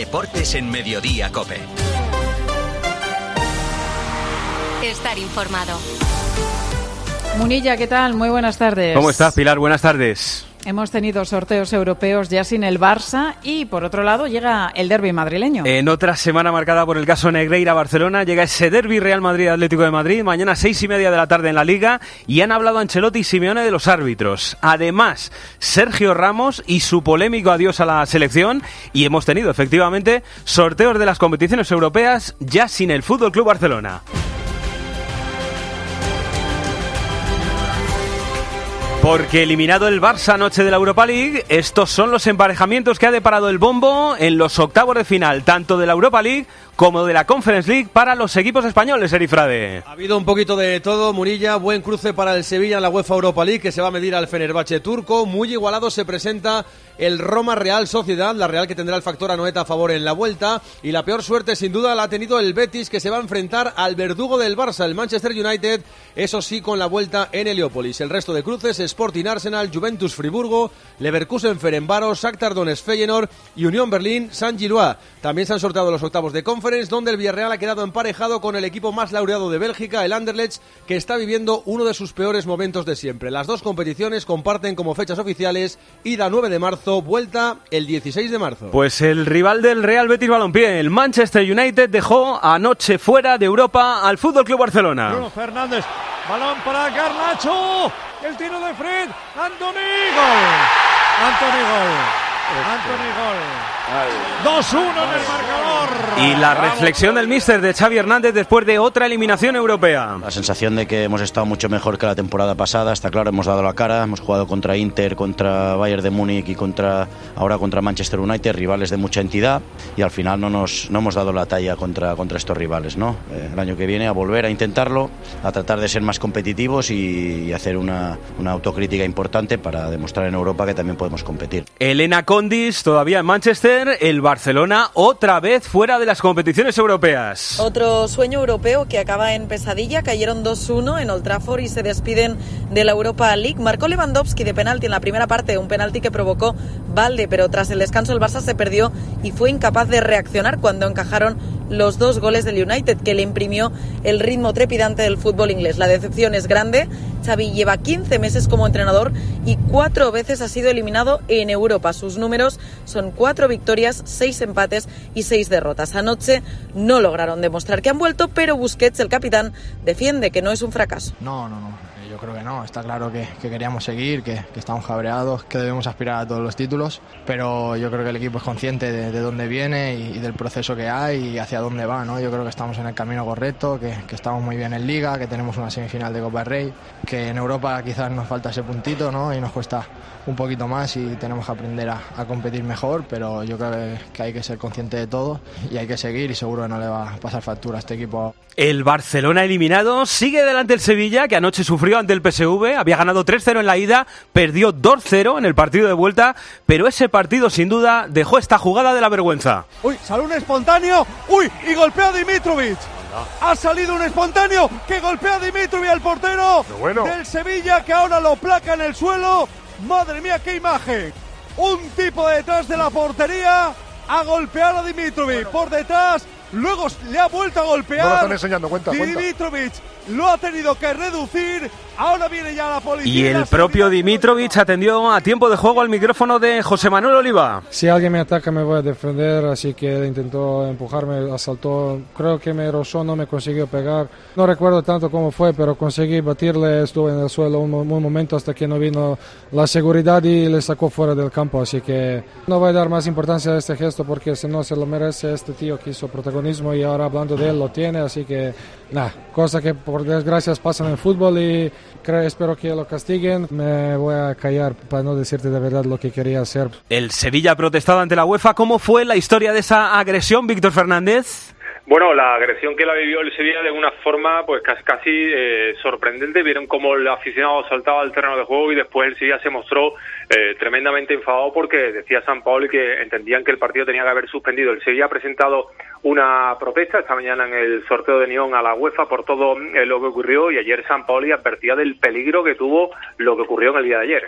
Deportes en Mediodía Cope. Estar informado. Munilla, ¿qué tal? Muy buenas tardes. ¿Cómo estás, Pilar? Buenas tardes. Hemos tenido sorteos europeos ya sin el Barça y por otro lado llega el derby madrileño. En otra semana marcada por el caso Negreira-Barcelona llega ese derby Real Madrid-Atlético de Madrid mañana seis y media de la tarde en la Liga y han hablado Ancelotti y Simeone de los árbitros. Además, Sergio Ramos y su polémico adiós a la selección y hemos tenido efectivamente sorteos de las competiciones europeas ya sin el Fútbol Club Barcelona. Porque eliminado el Barça anoche de la Europa League, estos son los emparejamientos que ha deparado el bombo en los octavos de final, tanto de la Europa League como de la Conference League para los equipos españoles, Erifrade. Ha habido un poquito de todo, Murilla, buen cruce para el Sevilla en la UEFA Europa League que se va a medir al Fenerbahce turco, muy igualado se presenta el Roma Real Sociedad, la Real que tendrá el factor Anoeta a favor en la vuelta y la peor suerte sin duda la ha tenido el Betis que se va a enfrentar al verdugo del Barça, el Manchester United, eso sí con la vuelta en Heliópolis. El resto de cruces, Sporting Arsenal, Juventus Friburgo, Leverkusen Ferenbaros, Shakhtar Donetsk Feyenoord y Unión Berlín San Gilois. También se han sorteado los octavos de Conference donde el Villarreal ha quedado emparejado con el equipo más laureado de Bélgica, el Anderlecht, que está viviendo uno de sus peores momentos de siempre. Las dos competiciones comparten como fechas oficiales ida 9 de marzo vuelta el 16 de marzo. Pues el rival del Real Betis Balompié, el Manchester United, dejó anoche fuera de Europa al Fútbol Club Barcelona. Bruno Fernández, balón para Garnacho, el tiro de Fred, Anthony Gol. Anthony Gol. Anthony Gol. 2-1 en el marcador. Y la reflexión del míster de Xavi Hernández después de otra eliminación europea. La sensación de que hemos estado mucho mejor que la temporada pasada, está claro, hemos dado la cara, hemos jugado contra Inter, contra Bayern de Múnich y contra ahora contra Manchester United, rivales de mucha entidad y al final no nos no hemos dado la talla contra contra estos rivales, ¿no? Eh, el año que viene a volver a intentarlo, a tratar de ser más competitivos y, y hacer una, una autocrítica importante para demostrar en Europa que también podemos competir. Elena Todavía en Manchester el Barcelona otra vez fuera de las competiciones europeas. Otro sueño europeo que acaba en pesadilla. Cayeron 2-1 en Old Trafford y se despiden de la Europa League. Marcó Lewandowski de penalti en la primera parte, un penalti que provocó Valde, pero tras el descanso el Barça se perdió y fue incapaz de reaccionar cuando encajaron los dos goles del United, que le imprimió el ritmo trepidante del fútbol inglés. La decepción es grande. Xavi lleva 15 meses como entrenador y cuatro veces ha sido eliminado en Europa. Sus números son cuatro victorias, seis empates y seis derrotas. Anoche no lograron demostrar que han vuelto, pero Busquets, el capitán, defiende que no es un fracaso. No, no, no. Creo que no, está claro que, que queríamos seguir, que, estamos cabreados, que debemos aspirar a todos los títulos, pero yo creo que el equipo es consciente de, de dónde viene y, del proceso que hay y hacia dónde va. ¿no? Yo creo que estamos en el camino correcto, que, estamos muy bien en Liga, que tenemos una semifinal de Copa Rey, que en Europa quizás nos falta ese puntito ¿no? y nos cuesta un poquito más y tenemos que aprender a, a competir mejor, pero yo creo que, que hay que ser consciente de todo y hay que seguir y seguro que no le va a pasar factura a este equipo. El Barcelona eliminado sigue delante el Sevilla, que anoche sufrió ante el PSV, había ganado 3-0 en la ida, perdió 2-0 en el partido de vuelta, pero ese partido sin duda dejó esta jugada de la vergüenza. Uy, salió un espontáneo, uy, y golpea a Dimitrovic. Ha salido un espontáneo que golpea a Dimitrovic al portero bueno. del Sevilla que ahora lo placa en el suelo. Madre mía, qué imagen. Un tipo detrás de la portería a golpear a Dimitrovic por detrás. Luego le ha vuelto a golpear. No lo están enseñando, cuenta, Dimitrovic lo ha tenido que reducir. Ahora viene ya la policía. Y el propio Dimitrovic atendió a tiempo de juego al micrófono de José Manuel Oliva. Si alguien me ataca me voy a defender, así que intentó empujarme, asaltó, creo que me rozó, no me consiguió pegar. No recuerdo tanto cómo fue, pero conseguí batirle, estuve en el suelo un, un momento hasta que no vino la seguridad y le sacó fuera del campo, así que no voy a dar más importancia a este gesto porque si no se lo merece este tío que hizo protagonismo y ahora hablando de él lo tiene, así que nada, cosa que por desgracia pasan en fútbol y creo, espero que lo castiguen. Me voy a callar para no decirte de verdad lo que quería hacer. El Sevilla ha protestado ante la UEFA. ¿Cómo fue la historia de esa agresión, Víctor Fernández? Bueno, la agresión que la vivió el Sevilla de una forma pues casi, casi eh, sorprendente. Vieron cómo el aficionado saltaba al terreno de juego y después el Sevilla se mostró eh, tremendamente enfadado porque decía San Paolo que entendían que el partido tenía que haber suspendido. El Sevilla ha presentado una protesta esta mañana en el sorteo de Nión a la UEFA por todo eh, lo que ocurrió y ayer San Paolo advertía del peligro que tuvo lo que ocurrió en el día de ayer.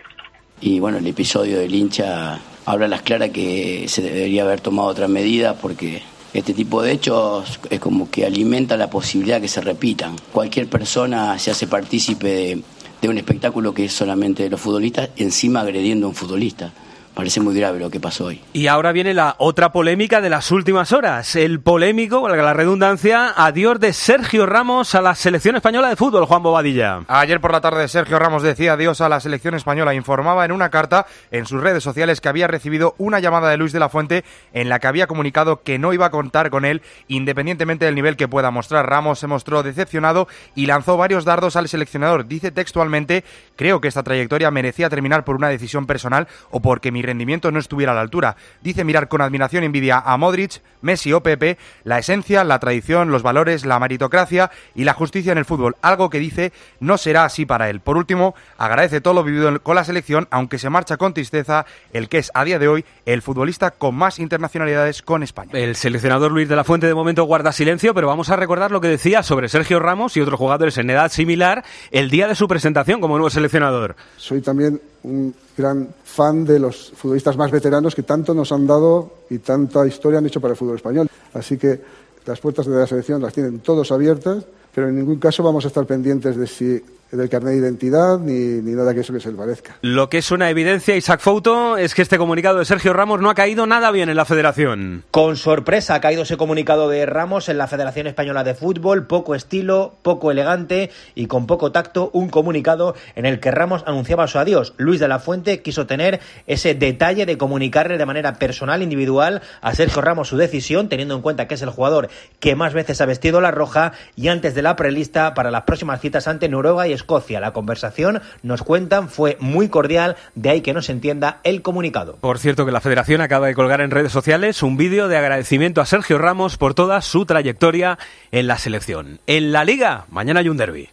Y bueno, el episodio del hincha habla a las claras que se debería haber tomado otra medida porque este tipo de hechos es como que alimenta la posibilidad que se repitan. Cualquier persona se hace partícipe de, de un espectáculo que es solamente de los futbolistas, encima agrediendo a un futbolista parece muy grave lo que pasó hoy. Y ahora viene la otra polémica de las últimas horas. El polémico, valga la redundancia, adiós de Sergio Ramos a la selección española de fútbol, Juan Bobadilla. Ayer por la tarde Sergio Ramos decía adiós a la selección española. Informaba en una carta en sus redes sociales que había recibido una llamada de Luis de la Fuente en la que había comunicado que no iba a contar con él independientemente del nivel que pueda mostrar. Ramos se mostró decepcionado y lanzó varios dardos al seleccionador. Dice textualmente, creo que esta trayectoria merecía terminar por una decisión personal o porque mi rendimiento no estuviera a la altura. Dice mirar con admiración y envidia a Modric, Messi o Pepe, la esencia, la tradición, los valores, la meritocracia y la justicia en el fútbol, algo que dice no será así para él. Por último, agradece todo lo vivido con la selección, aunque se marcha con tristeza el que es a día de hoy el futbolista con más internacionalidades con España. El seleccionador Luis de la Fuente de momento guarda silencio, pero vamos a recordar lo que decía sobre Sergio Ramos y otros jugadores en edad similar el día de su presentación como nuevo seleccionador. Soy también un gran fan de los futbolistas más veteranos que tanto nos han dado y tanta historia han hecho para el fútbol español. Así que las puertas de la selección las tienen todos abiertas, pero en ningún caso vamos a estar pendientes de si del carnet de identidad ni, ni, nada que eso que se le parezca. Lo que es una evidencia, Isaac Fouto, es que este comunicado de Sergio Ramos no ha caído nada bien en la federación. Con sorpresa ha caído ese comunicado de Ramos en la Federación Española de Fútbol, poco estilo, poco elegante y con poco tacto, un comunicado en el que Ramos anunciaba su adiós. Luis de la Fuente quiso tener ese detalle de comunicarle de manera personal, individual, a Sergio Ramos su decisión, teniendo en cuenta que es el jugador que más veces ha vestido la roja y antes de la prelista para las próximas citas ante Noruega y Escocia. La conversación, nos cuentan, fue muy cordial, de ahí que no se entienda el comunicado. Por cierto, que la Federación acaba de colgar en redes sociales un vídeo de agradecimiento a Sergio Ramos por toda su trayectoria en la selección. En la Liga, mañana hay un derby.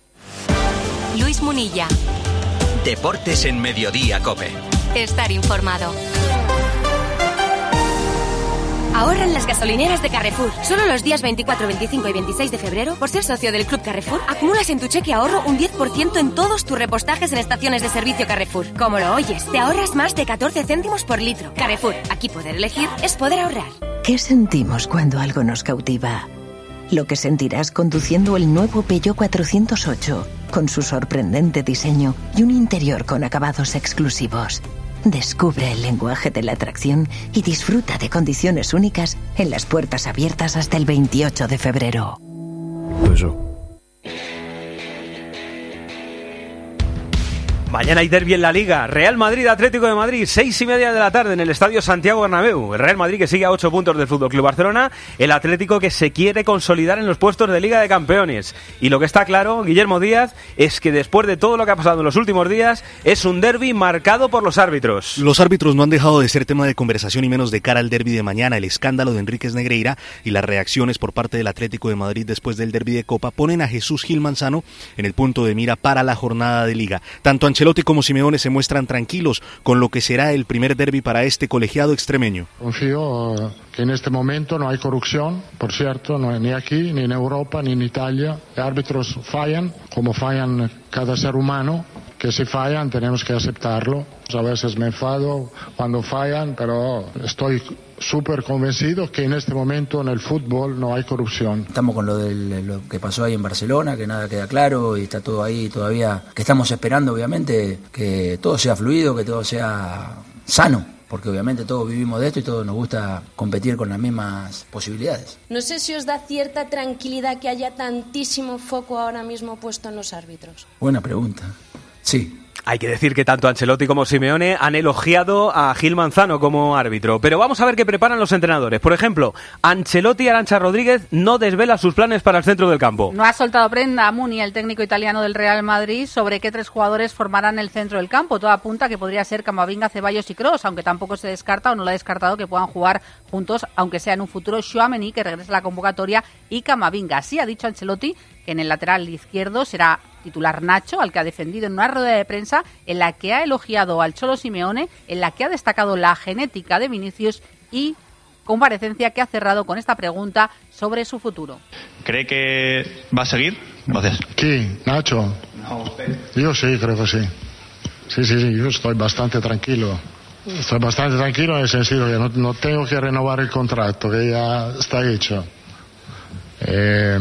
Luis Munilla. Deportes en Mediodía, Cope. Estar informado. Ahorra en las gasolineras de Carrefour. Solo los días 24, 25 y 26 de febrero, por ser socio del Club Carrefour, acumulas en tu cheque ahorro un 10% en todos tus repostajes en estaciones de servicio Carrefour. Como lo oyes, te ahorras más de 14 céntimos por litro. Carrefour, aquí poder elegir es poder ahorrar. ¿Qué sentimos cuando algo nos cautiva? Lo que sentirás conduciendo el nuevo Peugeot 408, con su sorprendente diseño y un interior con acabados exclusivos. Descubre el lenguaje de la atracción y disfruta de condiciones únicas en las puertas abiertas hasta el 28 de febrero. Mañana hay derby en la Liga. Real Madrid, Atlético de Madrid, seis y media de la tarde en el Estadio Santiago Bernabéu. El Real Madrid que sigue a ocho puntos del Fútbol Club Barcelona. El Atlético que se quiere consolidar en los puestos de Liga de Campeones. Y lo que está claro, Guillermo Díaz, es que después de todo lo que ha pasado en los últimos días, es un derby marcado por los árbitros. Los árbitros no han dejado de ser tema de conversación y menos de cara al derby de mañana. El escándalo de Enríquez Negreira y las reacciones por parte del Atlético de Madrid después del derby de Copa ponen a Jesús Gil Manzano en el punto de mira para la jornada de Liga. Tanto Ancelotti como Simeone se muestran tranquilos con lo que será el primer derby para este colegiado extremeño. Confío eh, que en este momento no hay corrupción, por cierto, no, ni aquí, ni en Europa, ni en Italia. Los árbitros fallan, como fallan cada ser humano, que si fallan tenemos que aceptarlo. A veces me enfado cuando fallan, pero estoy súper convencido que en este momento en el fútbol no hay corrupción. Estamos con lo, de lo que pasó ahí en Barcelona, que nada queda claro y está todo ahí todavía, que estamos esperando obviamente que todo sea fluido, que todo sea sano porque obviamente todos vivimos de esto y todos nos gusta competir con las mismas posibilidades. No sé si os da cierta tranquilidad que haya tantísimo foco ahora mismo puesto en los árbitros. Buena pregunta. Sí, hay que decir que tanto Ancelotti como Simeone han elogiado a Gil Manzano como árbitro. Pero vamos a ver qué preparan los entrenadores. Por ejemplo, Ancelotti Arancha Rodríguez no desvela sus planes para el centro del campo. No ha soltado prenda a Muni, el técnico italiano del Real Madrid, sobre qué tres jugadores formarán el centro del campo. Todo apunta que podría ser Camavinga, Ceballos y Cross, aunque tampoco se descarta o no lo ha descartado que puedan jugar juntos, aunque sea en un futuro Chouameni, que regrese a la convocatoria, y Camavinga. Así ha dicho Ancelotti que en el lateral izquierdo será titular Nacho, al que ha defendido en una rueda de prensa en la que ha elogiado al Cholo Simeone, en la que ha destacado la genética de Vinicius y comparecencia que ha cerrado con esta pregunta sobre su futuro. ¿Cree que va a seguir? Gracias. ¿Quién? ¿Nacho? Yo sí, creo que sí. Sí, sí, sí, yo estoy bastante tranquilo. Estoy bastante tranquilo en el sentido que no, no tengo que renovar el contrato, que ya está hecho. Eh,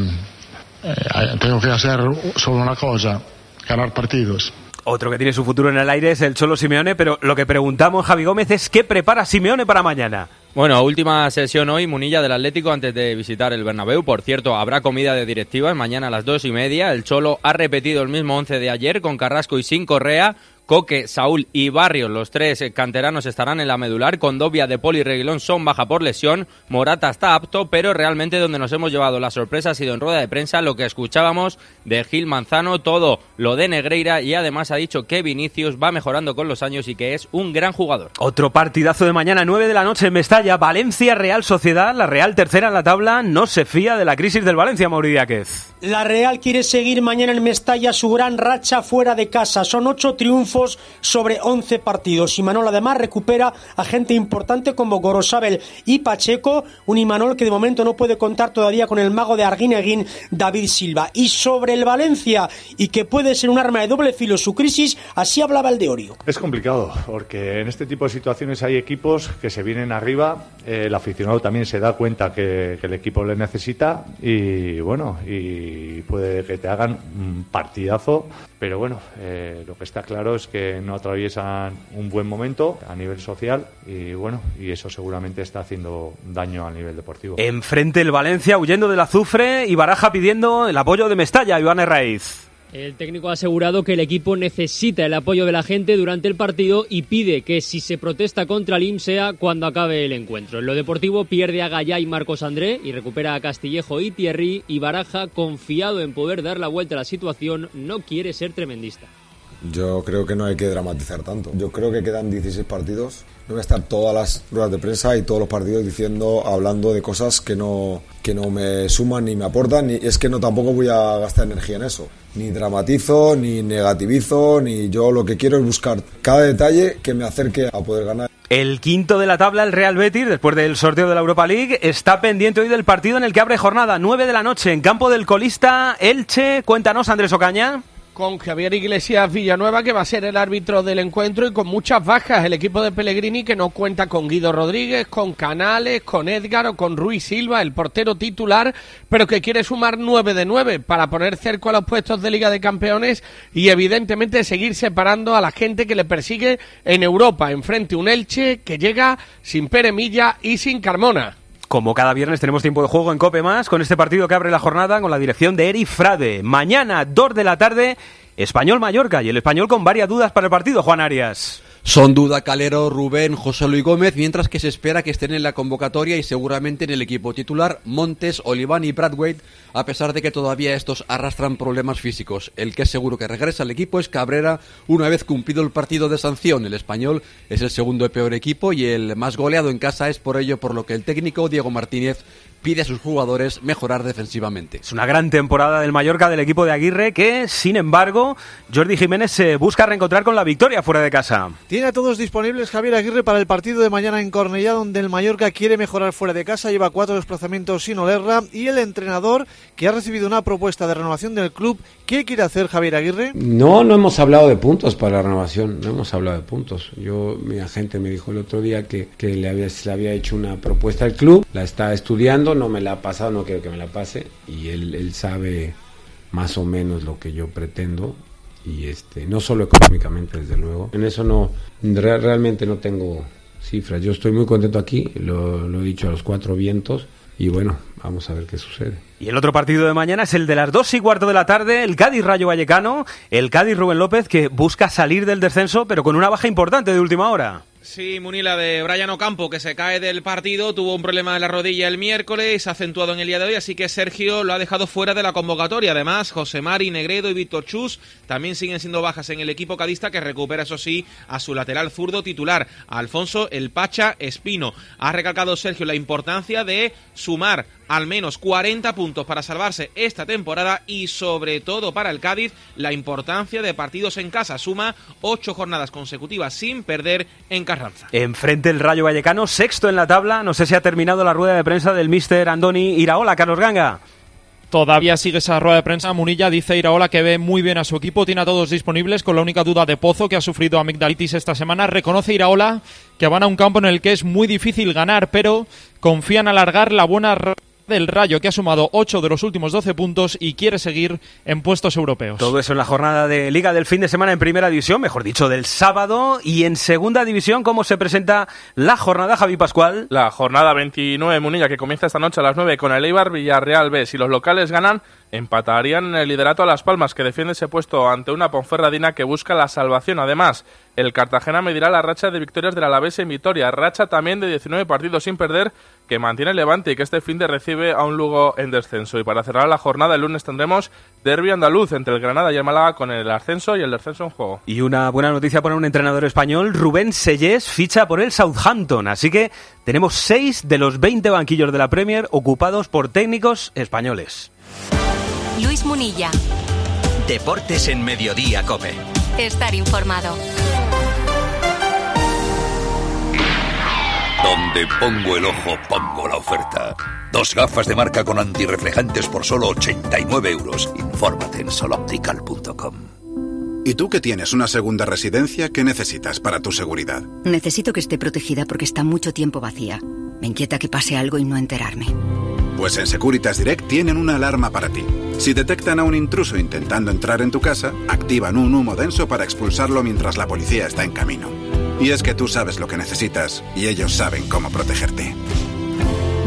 eh, tengo que hacer solo una cosa, ganar partidos. Otro que tiene su futuro en el aire es el Cholo Simeone, pero lo que preguntamos, Javi Gómez, es ¿qué prepara Simeone para mañana? Bueno, última sesión hoy, Munilla del Atlético antes de visitar el Bernabéu. Por cierto, habrá comida de directivas mañana a las dos y media. El Cholo ha repetido el mismo once de ayer con Carrasco y sin Correa. Coque, Saúl y Barrios, los tres canteranos estarán en la medular. Condovia, De Poli y Reguilón son baja por lesión. Morata está apto, pero realmente donde nos hemos llevado la sorpresa ha sido en rueda de prensa lo que escuchábamos de Gil Manzano, todo lo de Negreira y además ha dicho que Vinicius va mejorando con los años y que es un gran jugador. Otro partidazo de mañana, 9 de la noche en Mestalla, Valencia Real Sociedad, la Real tercera en la tabla, no se fía de la crisis del Valencia, Mauridiáquez. La Real quiere seguir mañana en Mestalla su gran racha fuera de casa. Son ocho triunfos sobre 11 partidos. Imanol además recupera a gente importante como Gorosabel y Pacheco, un Imanol que de momento no puede contar todavía con el mago de Arguineguín, David Silva. Y sobre el Valencia, y que puede ser un arma de doble filo su crisis, así hablaba el de Orio. Es complicado, porque en este tipo de situaciones hay equipos que se vienen arriba, el aficionado también se da cuenta que, que el equipo le necesita y bueno, y puede que te hagan un partidazo pero bueno, eh, lo que está claro es que no atraviesan un buen momento a nivel social y bueno, y eso seguramente está haciendo daño a nivel deportivo. Enfrente el Valencia huyendo del azufre y Baraja pidiendo el apoyo de Mestalla, Iván Herraiz. El técnico ha asegurado que el equipo necesita el apoyo de la gente durante el partido y pide que si se protesta contra el IM sea cuando acabe el encuentro. En lo deportivo pierde a Gallá y Marcos André y recupera a Castillejo y Thierry y Baraja, confiado en poder dar la vuelta a la situación, no quiere ser tremendista. Yo creo que no hay que dramatizar tanto. Yo creo que quedan 16 partidos. No voy a estar todas las ruedas de prensa y todos los partidos diciendo, hablando de cosas que no, que no me suman ni me aportan. Y es que no tampoco voy a gastar energía en eso. Ni dramatizo, ni negativizo, ni yo lo que quiero es buscar cada detalle que me acerque a poder ganar. El quinto de la tabla, el Real Betis, después del sorteo de la Europa League, está pendiente hoy del partido en el que abre jornada 9 de la noche en campo del colista Elche. Cuéntanos, Andrés Ocaña con Javier Iglesias Villanueva, que va a ser el árbitro del encuentro, y con muchas bajas. El equipo de Pellegrini, que no cuenta con Guido Rodríguez, con Canales, con Edgar o con Ruiz Silva, el portero titular, pero que quiere sumar 9 de 9 para poner cerco a los puestos de Liga de Campeones y, evidentemente, seguir separando a la gente que le persigue en Europa. Enfrente un Elche que llega sin Pere Milla y sin Carmona. Como cada viernes tenemos tiempo de juego en Cope Más con este partido que abre la jornada con la dirección de Eri Frade. Mañana, 2 de la tarde, Español Mallorca y el español con varias dudas para el partido, Juan Arias. Son duda Calero, Rubén, José Luis Gómez, mientras que se espera que estén en la convocatoria y seguramente en el equipo titular Montes, Oliván y Bradwaite, a pesar de que todavía estos arrastran problemas físicos. El que es seguro que regresa al equipo es Cabrera una vez cumplido el partido de sanción. El español es el segundo peor equipo y el más goleado en casa es por ello por lo que el técnico Diego Martínez pide a sus jugadores mejorar defensivamente. Es una gran temporada del Mallorca del equipo de Aguirre que, sin embargo, Jordi Jiménez se busca reencontrar con la victoria fuera de casa. Tiene a todos disponibles Javier Aguirre para el partido de mañana en Cornellá, donde el Mallorca quiere mejorar fuera de casa, lleva cuatro desplazamientos sin olerra y el entrenador que ha recibido una propuesta de renovación del club. ¿Qué quiere hacer Javier Aguirre? No, no hemos hablado de puntos para la renovación, no hemos hablado de puntos. Yo, mi agente me dijo el otro día que, que le, había, le había hecho una propuesta al club, la está estudiando, no me la ha pasado, no quiero que me la pase y él, él sabe más o menos lo que yo pretendo y este no solo económicamente desde luego en eso no re, realmente no tengo cifras yo estoy muy contento aquí lo he dicho a los cuatro vientos y bueno, vamos a ver qué sucede. Y el otro partido de mañana es el de las dos y cuarto de la tarde, el Cádiz Rayo Vallecano, el Cádiz Rubén López que busca salir del descenso pero con una baja importante de última hora. Sí, Munila de Brian Ocampo, que se cae del partido, tuvo un problema de la rodilla el miércoles, acentuado en el día de hoy, así que Sergio lo ha dejado fuera de la convocatoria. Además, José Mari, Negredo y Víctor Chus también siguen siendo bajas en el equipo cadista, que recupera, eso sí, a su lateral zurdo titular, Alfonso El Pacha Espino. Ha recalcado Sergio la importancia de sumar al menos 40 puntos para salvarse esta temporada y sobre todo para el Cádiz la importancia de partidos en casa. Suma ocho jornadas consecutivas sin perder en Carranza. Enfrente el Rayo Vallecano, sexto en la tabla. No sé si ha terminado la rueda de prensa del mister Andoni Iraola, Carlos Ganga. Todavía sigue esa rueda de prensa. Munilla dice Iraola que ve muy bien a su equipo, tiene a todos disponibles, con la única duda de Pozo, que ha sufrido amigdalitis esta semana. Reconoce Iraola que van a un campo en el que es muy difícil ganar, pero confían en alargar la buena del Rayo, que ha sumado 8 de los últimos 12 puntos y quiere seguir en puestos europeos. Todo eso en la jornada de Liga del fin de semana en Primera División, mejor dicho, del sábado. Y en Segunda División, ¿cómo se presenta la jornada, Javi Pascual? La jornada 29 Munilla, que comienza esta noche a las 9 con el Eibar Villarreal B. Si los locales ganan, empatarían en el liderato a Las Palmas, que defiende ese puesto ante una Ponferradina que busca la salvación. Además, el Cartagena medirá la racha de victorias del Alavés en Vitoria, racha también de 19 partidos sin perder que mantiene el Levante y que este fin de recibe a un Lugo en descenso. Y para cerrar la jornada, el lunes tendremos derby andaluz entre el Granada y el Málaga con el ascenso y el descenso en juego. Y una buena noticia para un entrenador español, Rubén Sellés ficha por el Southampton, así que tenemos 6 de los 20 banquillos de la Premier ocupados por técnicos españoles. Luis Munilla. Deportes en Mediodía, Cope. Estar informado. Donde pongo el ojo, pongo la oferta. Dos gafas de marca con antirreflejantes por solo 89 euros. Infórmate en soloptical.com. ¿Y tú que tienes una segunda residencia, qué necesitas para tu seguridad? Necesito que esté protegida porque está mucho tiempo vacía. Me inquieta que pase algo y no enterarme. Pues en Securitas Direct tienen una alarma para ti. Si detectan a un intruso intentando entrar en tu casa, activan un humo denso para expulsarlo mientras la policía está en camino. Y es que tú sabes lo que necesitas y ellos saben cómo protegerte.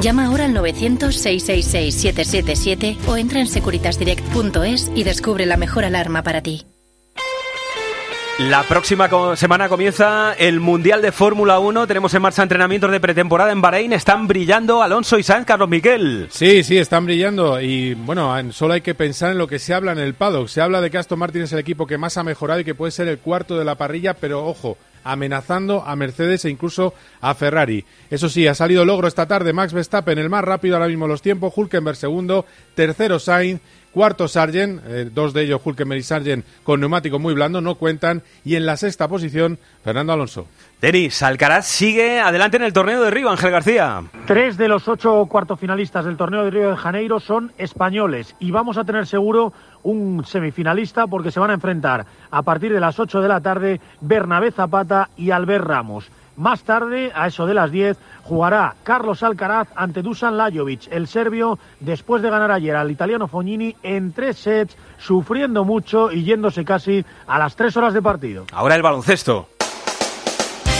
Llama ahora al 900-666-777 o entra en securitasdirect.es y descubre la mejor alarma para ti. La próxima semana comienza el Mundial de Fórmula 1. Tenemos en marcha entrenamientos de pretemporada en Bahrein. Están brillando Alonso y Sainz, Carlos Miquel. Sí, sí, están brillando y bueno, en- solo hay que pensar en lo que se habla en el paddock. Se habla de que Aston Martin es el equipo que más ha mejorado y que puede ser el cuarto de la parrilla, pero ojo, amenazando a Mercedes e incluso a Ferrari. Eso sí, ha salido logro esta tarde Max Verstappen, el más rápido ahora mismo los tiempos, Hulkenberg segundo, tercero Sainz, cuarto Sargent, eh, dos de ellos Hulkenberg y Sargent con neumático muy blando, no cuentan, y en la sexta posición Fernando Alonso. Denis, Alcaraz sigue adelante en el torneo de Río, Ángel García. Tres de los ocho cuartofinalistas del torneo de Río de Janeiro son españoles y vamos a tener seguro un semifinalista porque se van a enfrentar a partir de las 8 de la tarde Bernabé Zapata y Albert Ramos. Más tarde, a eso de las 10, jugará Carlos Alcaraz ante Dusan Lajovic, el serbio, después de ganar ayer al italiano Fognini en tres sets, sufriendo mucho y yéndose casi a las tres horas de partido. Ahora el baloncesto.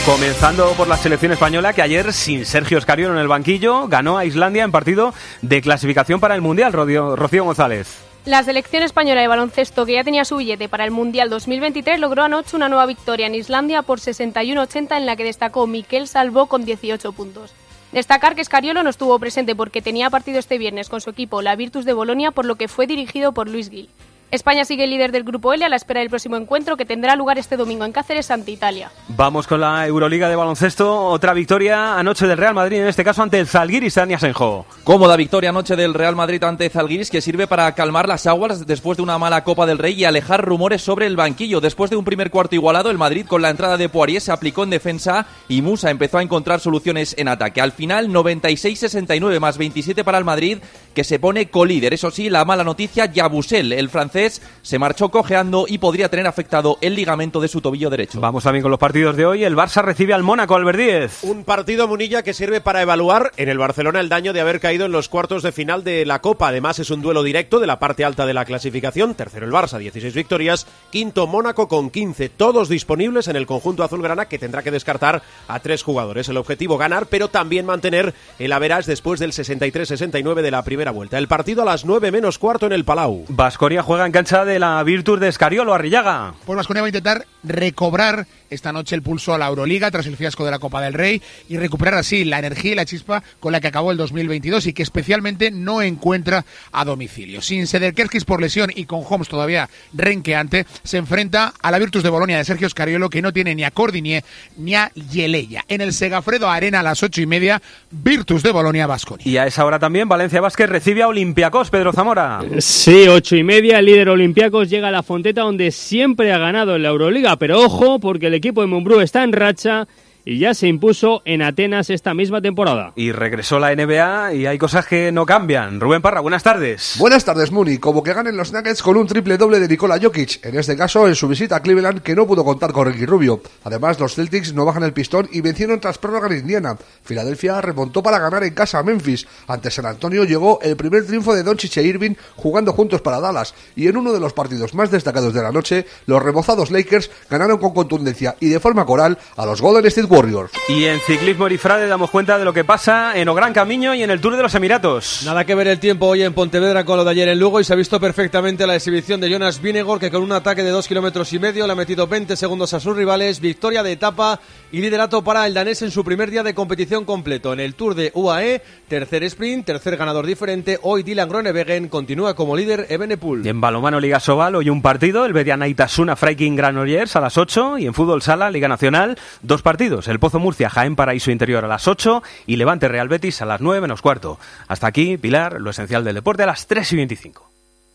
Comenzando por la selección española que ayer, sin Sergio Escariolo en el banquillo, ganó a Islandia en partido de clasificación para el Mundial, Rocío González. La selección española de baloncesto, que ya tenía su billete para el Mundial 2023, logró anoche una nueva victoria en Islandia por 61-80 en la que destacó Miquel Salvó con 18 puntos. Destacar que Escariolo no estuvo presente porque tenía partido este viernes con su equipo, la Virtus de Bolonia, por lo que fue dirigido por Luis Gil. España sigue líder del grupo L a la espera del próximo encuentro que tendrá lugar este domingo en Cáceres ante Italia. Vamos con la Euroliga de baloncesto. Otra victoria anoche del Real Madrid, en este caso ante el Zalgiris Dani Asenjo. Cómoda victoria anoche del Real Madrid ante Zalgiris que sirve para calmar las aguas después de una mala Copa del Rey y alejar rumores sobre el banquillo. Después de un primer cuarto igualado, el Madrid con la entrada de Poirier se aplicó en defensa y Musa empezó a encontrar soluciones en ataque. Al final, 96-69 más 27 para el Madrid que se pone colíder. Eso sí, la mala noticia, Yabusel, el francés, se marchó cojeando y podría tener afectado el ligamento de su tobillo derecho. Vamos también con los partidos de hoy. El Barça recibe al Mónaco, Albert Díez. Un partido Munilla que sirve para evaluar en el Barcelona el daño de haber caído en los cuartos de final de la Copa. Además es un duelo directo de la parte alta de la clasificación. Tercero el Barça, 16 victorias. Quinto Mónaco con 15. Todos disponibles en el conjunto azulgrana que tendrá que descartar a tres jugadores. El objetivo ganar, pero también mantener el average después del 63-69 de la primera vuelta. El partido a las 9 menos cuarto en el Palau. Vasconia juega en cancha de la Virtus de Escariolo, Arrillaga. Pues Vasconia va a intentar recobrar esta noche el pulso a la Euroliga tras el fiasco de la Copa del Rey y recuperar así la energía y la chispa con la que acabó el 2022 y que especialmente no encuentra a domicilio. Sin Sederkerskis por lesión y con Holmes todavía renqueante, se enfrenta a la Virtus de Bolonia de Sergio Scariolo que no tiene ni a Cordinier ni a Yeleya. En el Segafredo Arena a las ocho y media, Virtus de Bolonia Vasconia. Y a esa hora también Valencia Vázquez recibe a Olympiacos, Pedro Zamora. Sí, ocho y media, el líder Olympiacos llega a la Fonteta donde siempre ha ganado en la Euroliga, pero ojo porque el equipo de Mumbrú está en racha y ya se impuso en Atenas esta misma temporada. Y regresó la NBA y hay cosas que no cambian. Rubén Parra, buenas tardes. Buenas tardes, Muni. Como que ganen los Nuggets con un triple doble de Nikola Jokic, en este caso en su visita a Cleveland que no pudo contar con Ricky Rubio. Además, los Celtics no bajan el pistón y vencieron tras prórroga en Indiana. Filadelfia remontó para ganar en casa a Memphis. Ante San Antonio llegó el primer triunfo de Doncic e Irving jugando juntos para Dallas. Y en uno de los partidos más destacados de la noche, los rebozados Lakers ganaron con contundencia y de forma coral a los Golden State Warriors. Y en ciclismo Frade damos cuenta de lo que pasa en Gran Camino y en el Tour de los Emiratos. Nada que ver el tiempo hoy en Pontevedra con lo de ayer en Lugo y se ha visto perfectamente la exhibición de Jonas Vinegor que con un ataque de dos kilómetros y medio le ha metido 20 segundos a sus rivales, victoria de etapa y liderato para el danés en su primer día de competición completo. En el Tour de UAE, tercer sprint, tercer ganador diferente, hoy Dylan Groenewegen continúa como líder Ebenepul. Y en balomano Liga Sobal hoy un partido, el Bediana Itasuna Freiking Granollers a las 8 y en fútbol sala Liga Nacional dos partidos, el Pozo Murcia Jaén Paraíso Interior a las 8 y Levante Real Betis a las 9 menos cuarto. Hasta aquí, Pilar, lo esencial del deporte a las 3 y 25.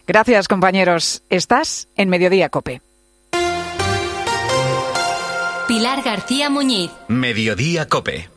Gracias, compañeros. Estás en Mediodía Cope. Pilar García Muñiz. Mediodía Cope.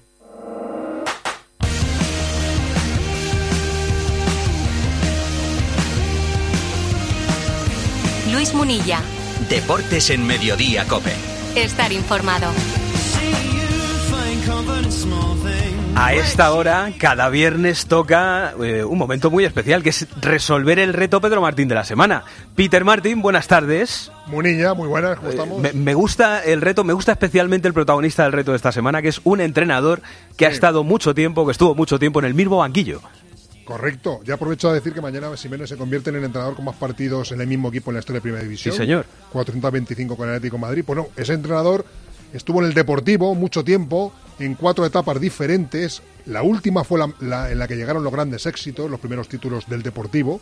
Luis Munilla. Deportes en Mediodía Cope. Estar informado. A esta hora, cada viernes toca eh, un momento muy especial, que es resolver el reto Pedro Martín de la semana. Peter Martín, buenas tardes. Munilla, muy buenas, ¿cómo Eh, estamos? me, me gusta el reto, me gusta especialmente el protagonista del reto de esta semana, que es un entrenador que ha estado mucho tiempo, que estuvo mucho tiempo en el mismo banquillo. Correcto. Ya aprovecho a decir que mañana Simeone se convierte en el entrenador con más partidos en el mismo equipo en la historia de Primera División. Sí, señor. 425 con el Atlético de Madrid. Bueno, ese entrenador estuvo en el Deportivo mucho tiempo, en cuatro etapas diferentes. La última fue la, la en la que llegaron los grandes éxitos, los primeros títulos del Deportivo,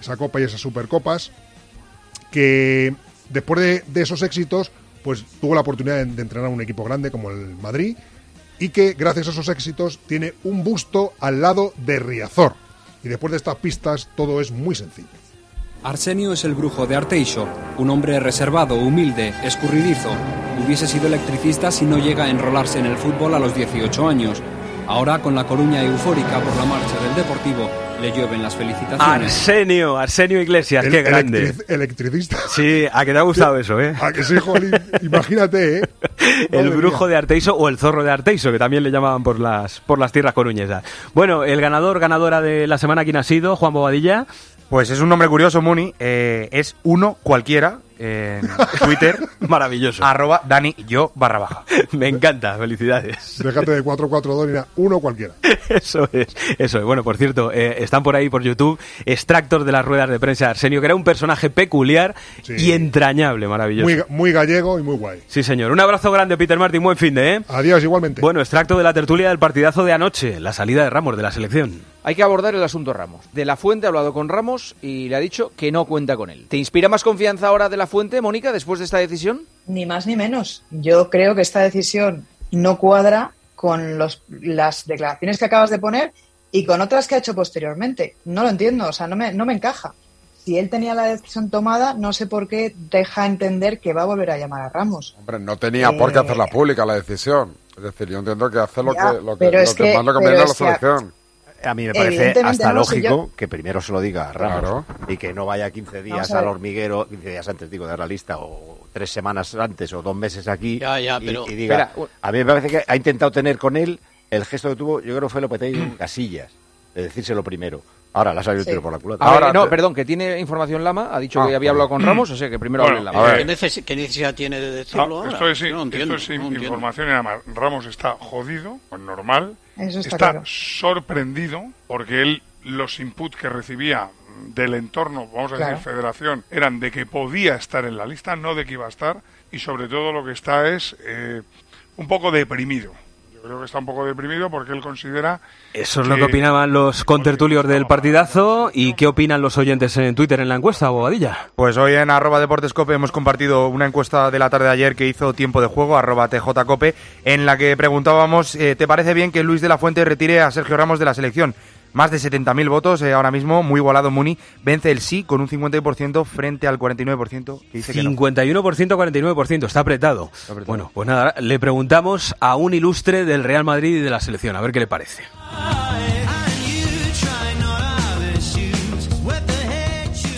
esa Copa y esas Supercopas, que después de, de esos éxitos, pues tuvo la oportunidad de, de entrenar a un equipo grande como el Madrid y que gracias a esos éxitos tiene un busto al lado de Riazor. Y después de estas pistas todo es muy sencillo. Arsenio es el brujo de Arteixo, un hombre reservado, humilde, escurridizo. Hubiese sido electricista si no llega a enrolarse en el fútbol a los 18 años. Ahora, con la Coruña eufórica por la marcha del Deportivo, le llueven las felicitaciones. Arsenio, Arsenio Iglesias, El- qué grande. electric- electricista. Sí, a que te ha gustado eso, ¿eh? A que sí, jolín. Imagínate, ¿eh? el brujo de Arteiso o el zorro de Arteiso, que también le llamaban por las, por las tierras coruñesas. Bueno, el ganador, ganadora de la semana, ¿quién ha sido? Juan Bobadilla. Pues es un nombre curioso, Muni. eh, es uno cualquiera en Twitter. Maravilloso. Arroba Dani yo barra baja. Me encanta, felicidades. Déjate de 442 ni nada, uno cualquiera. Eso es, eso es. Bueno, por cierto, eh, están por ahí por YouTube extractos de las ruedas de prensa de Arsenio, que era un personaje peculiar Sí. y entrañable, maravilloso. Muy gallego y muy guay. Sí, señor. Un abrazo grande, Peter Martin. Buen fin de, ¿eh? Adiós, igualmente. Bueno, extracto de la tertulia del partidazo de anoche, la salida de Ramos de la selección. Hay que abordar el asunto Ramos. De la Fuente ha hablado con Ramos y le ha dicho que no cuenta con él. ¿Te inspira más confianza ahora de la Fuente, Mónica, después de esta decisión? Ni más ni menos. Yo creo que esta decisión no cuadra con los, las declaraciones que acabas de poner y con otras que ha hecho posteriormente. No lo entiendo, o sea, no me, no me encaja. Si él tenía la decisión tomada, no sé por qué deja entender que va a volver a llamar a Ramos. Hombre, no tenía por qué Eh, hacerla pública la decisión. Es decir, yo entiendo que hace lo Ya, que, lo que, pero lo es que que- más le pero conviene a la es que- selección. A mí me parece hasta no, si lógico yo- que primero se lo diga a Ramos y que no vaya 15 días al hormiguero, 15 días antes, digo, de dar la lista, o tres semanas antes, o dos meses aquí, Ya, ya, y- pero- y, diga, Espera, a mí me parece que ha intentado tener con él el gesto que tuvo, yo creo que fue Lopetegui en Casillas, de decírselo primero. Ahora le ha salido el tiro por la culata. Ver, no, perdón, que tiene información Lama, ha dicho Ah, que había hablado con Ramos, o sea que primero Bueno, hable Lama. ¿Qué, neces- qué necesidad tiene de decirlo No, ahora? esto es, no entiendo, esto es no entiendo. información y además Ramos está jodido, pues normal. Eso está claro. sorprendido porque él los inputs que recibía del entorno, vamos a Claro. decir federación, eran de que podía estar en la lista, no de que iba a estar. y sobre todo lo que está es eh, un poco deprimido. Yo creo que está un poco deprimido porque él considera Eso es lo que opinaban los contertulios del partidazo. ¿Y qué opinan los oyentes en Twitter en la encuesta, Bobadilla? Pues hoy en arroba deportescope hemos compartido una encuesta de la tarde de ayer que hizo tiempo de juego, arroba tjcope, en la que preguntábamos, eh, ¿te parece bien que Luis de la Fuente retire a Sergio Ramos de la selección? Más de 70.000 votos eh, ahora mismo, muy igualado Muni, vence el sí con un 50% frente al 49% que dice que no. 51%, 49%, está apretado. Bueno, pues nada, le preguntamos a un ilustre del Real Madrid y de la selección, a ver qué le parece.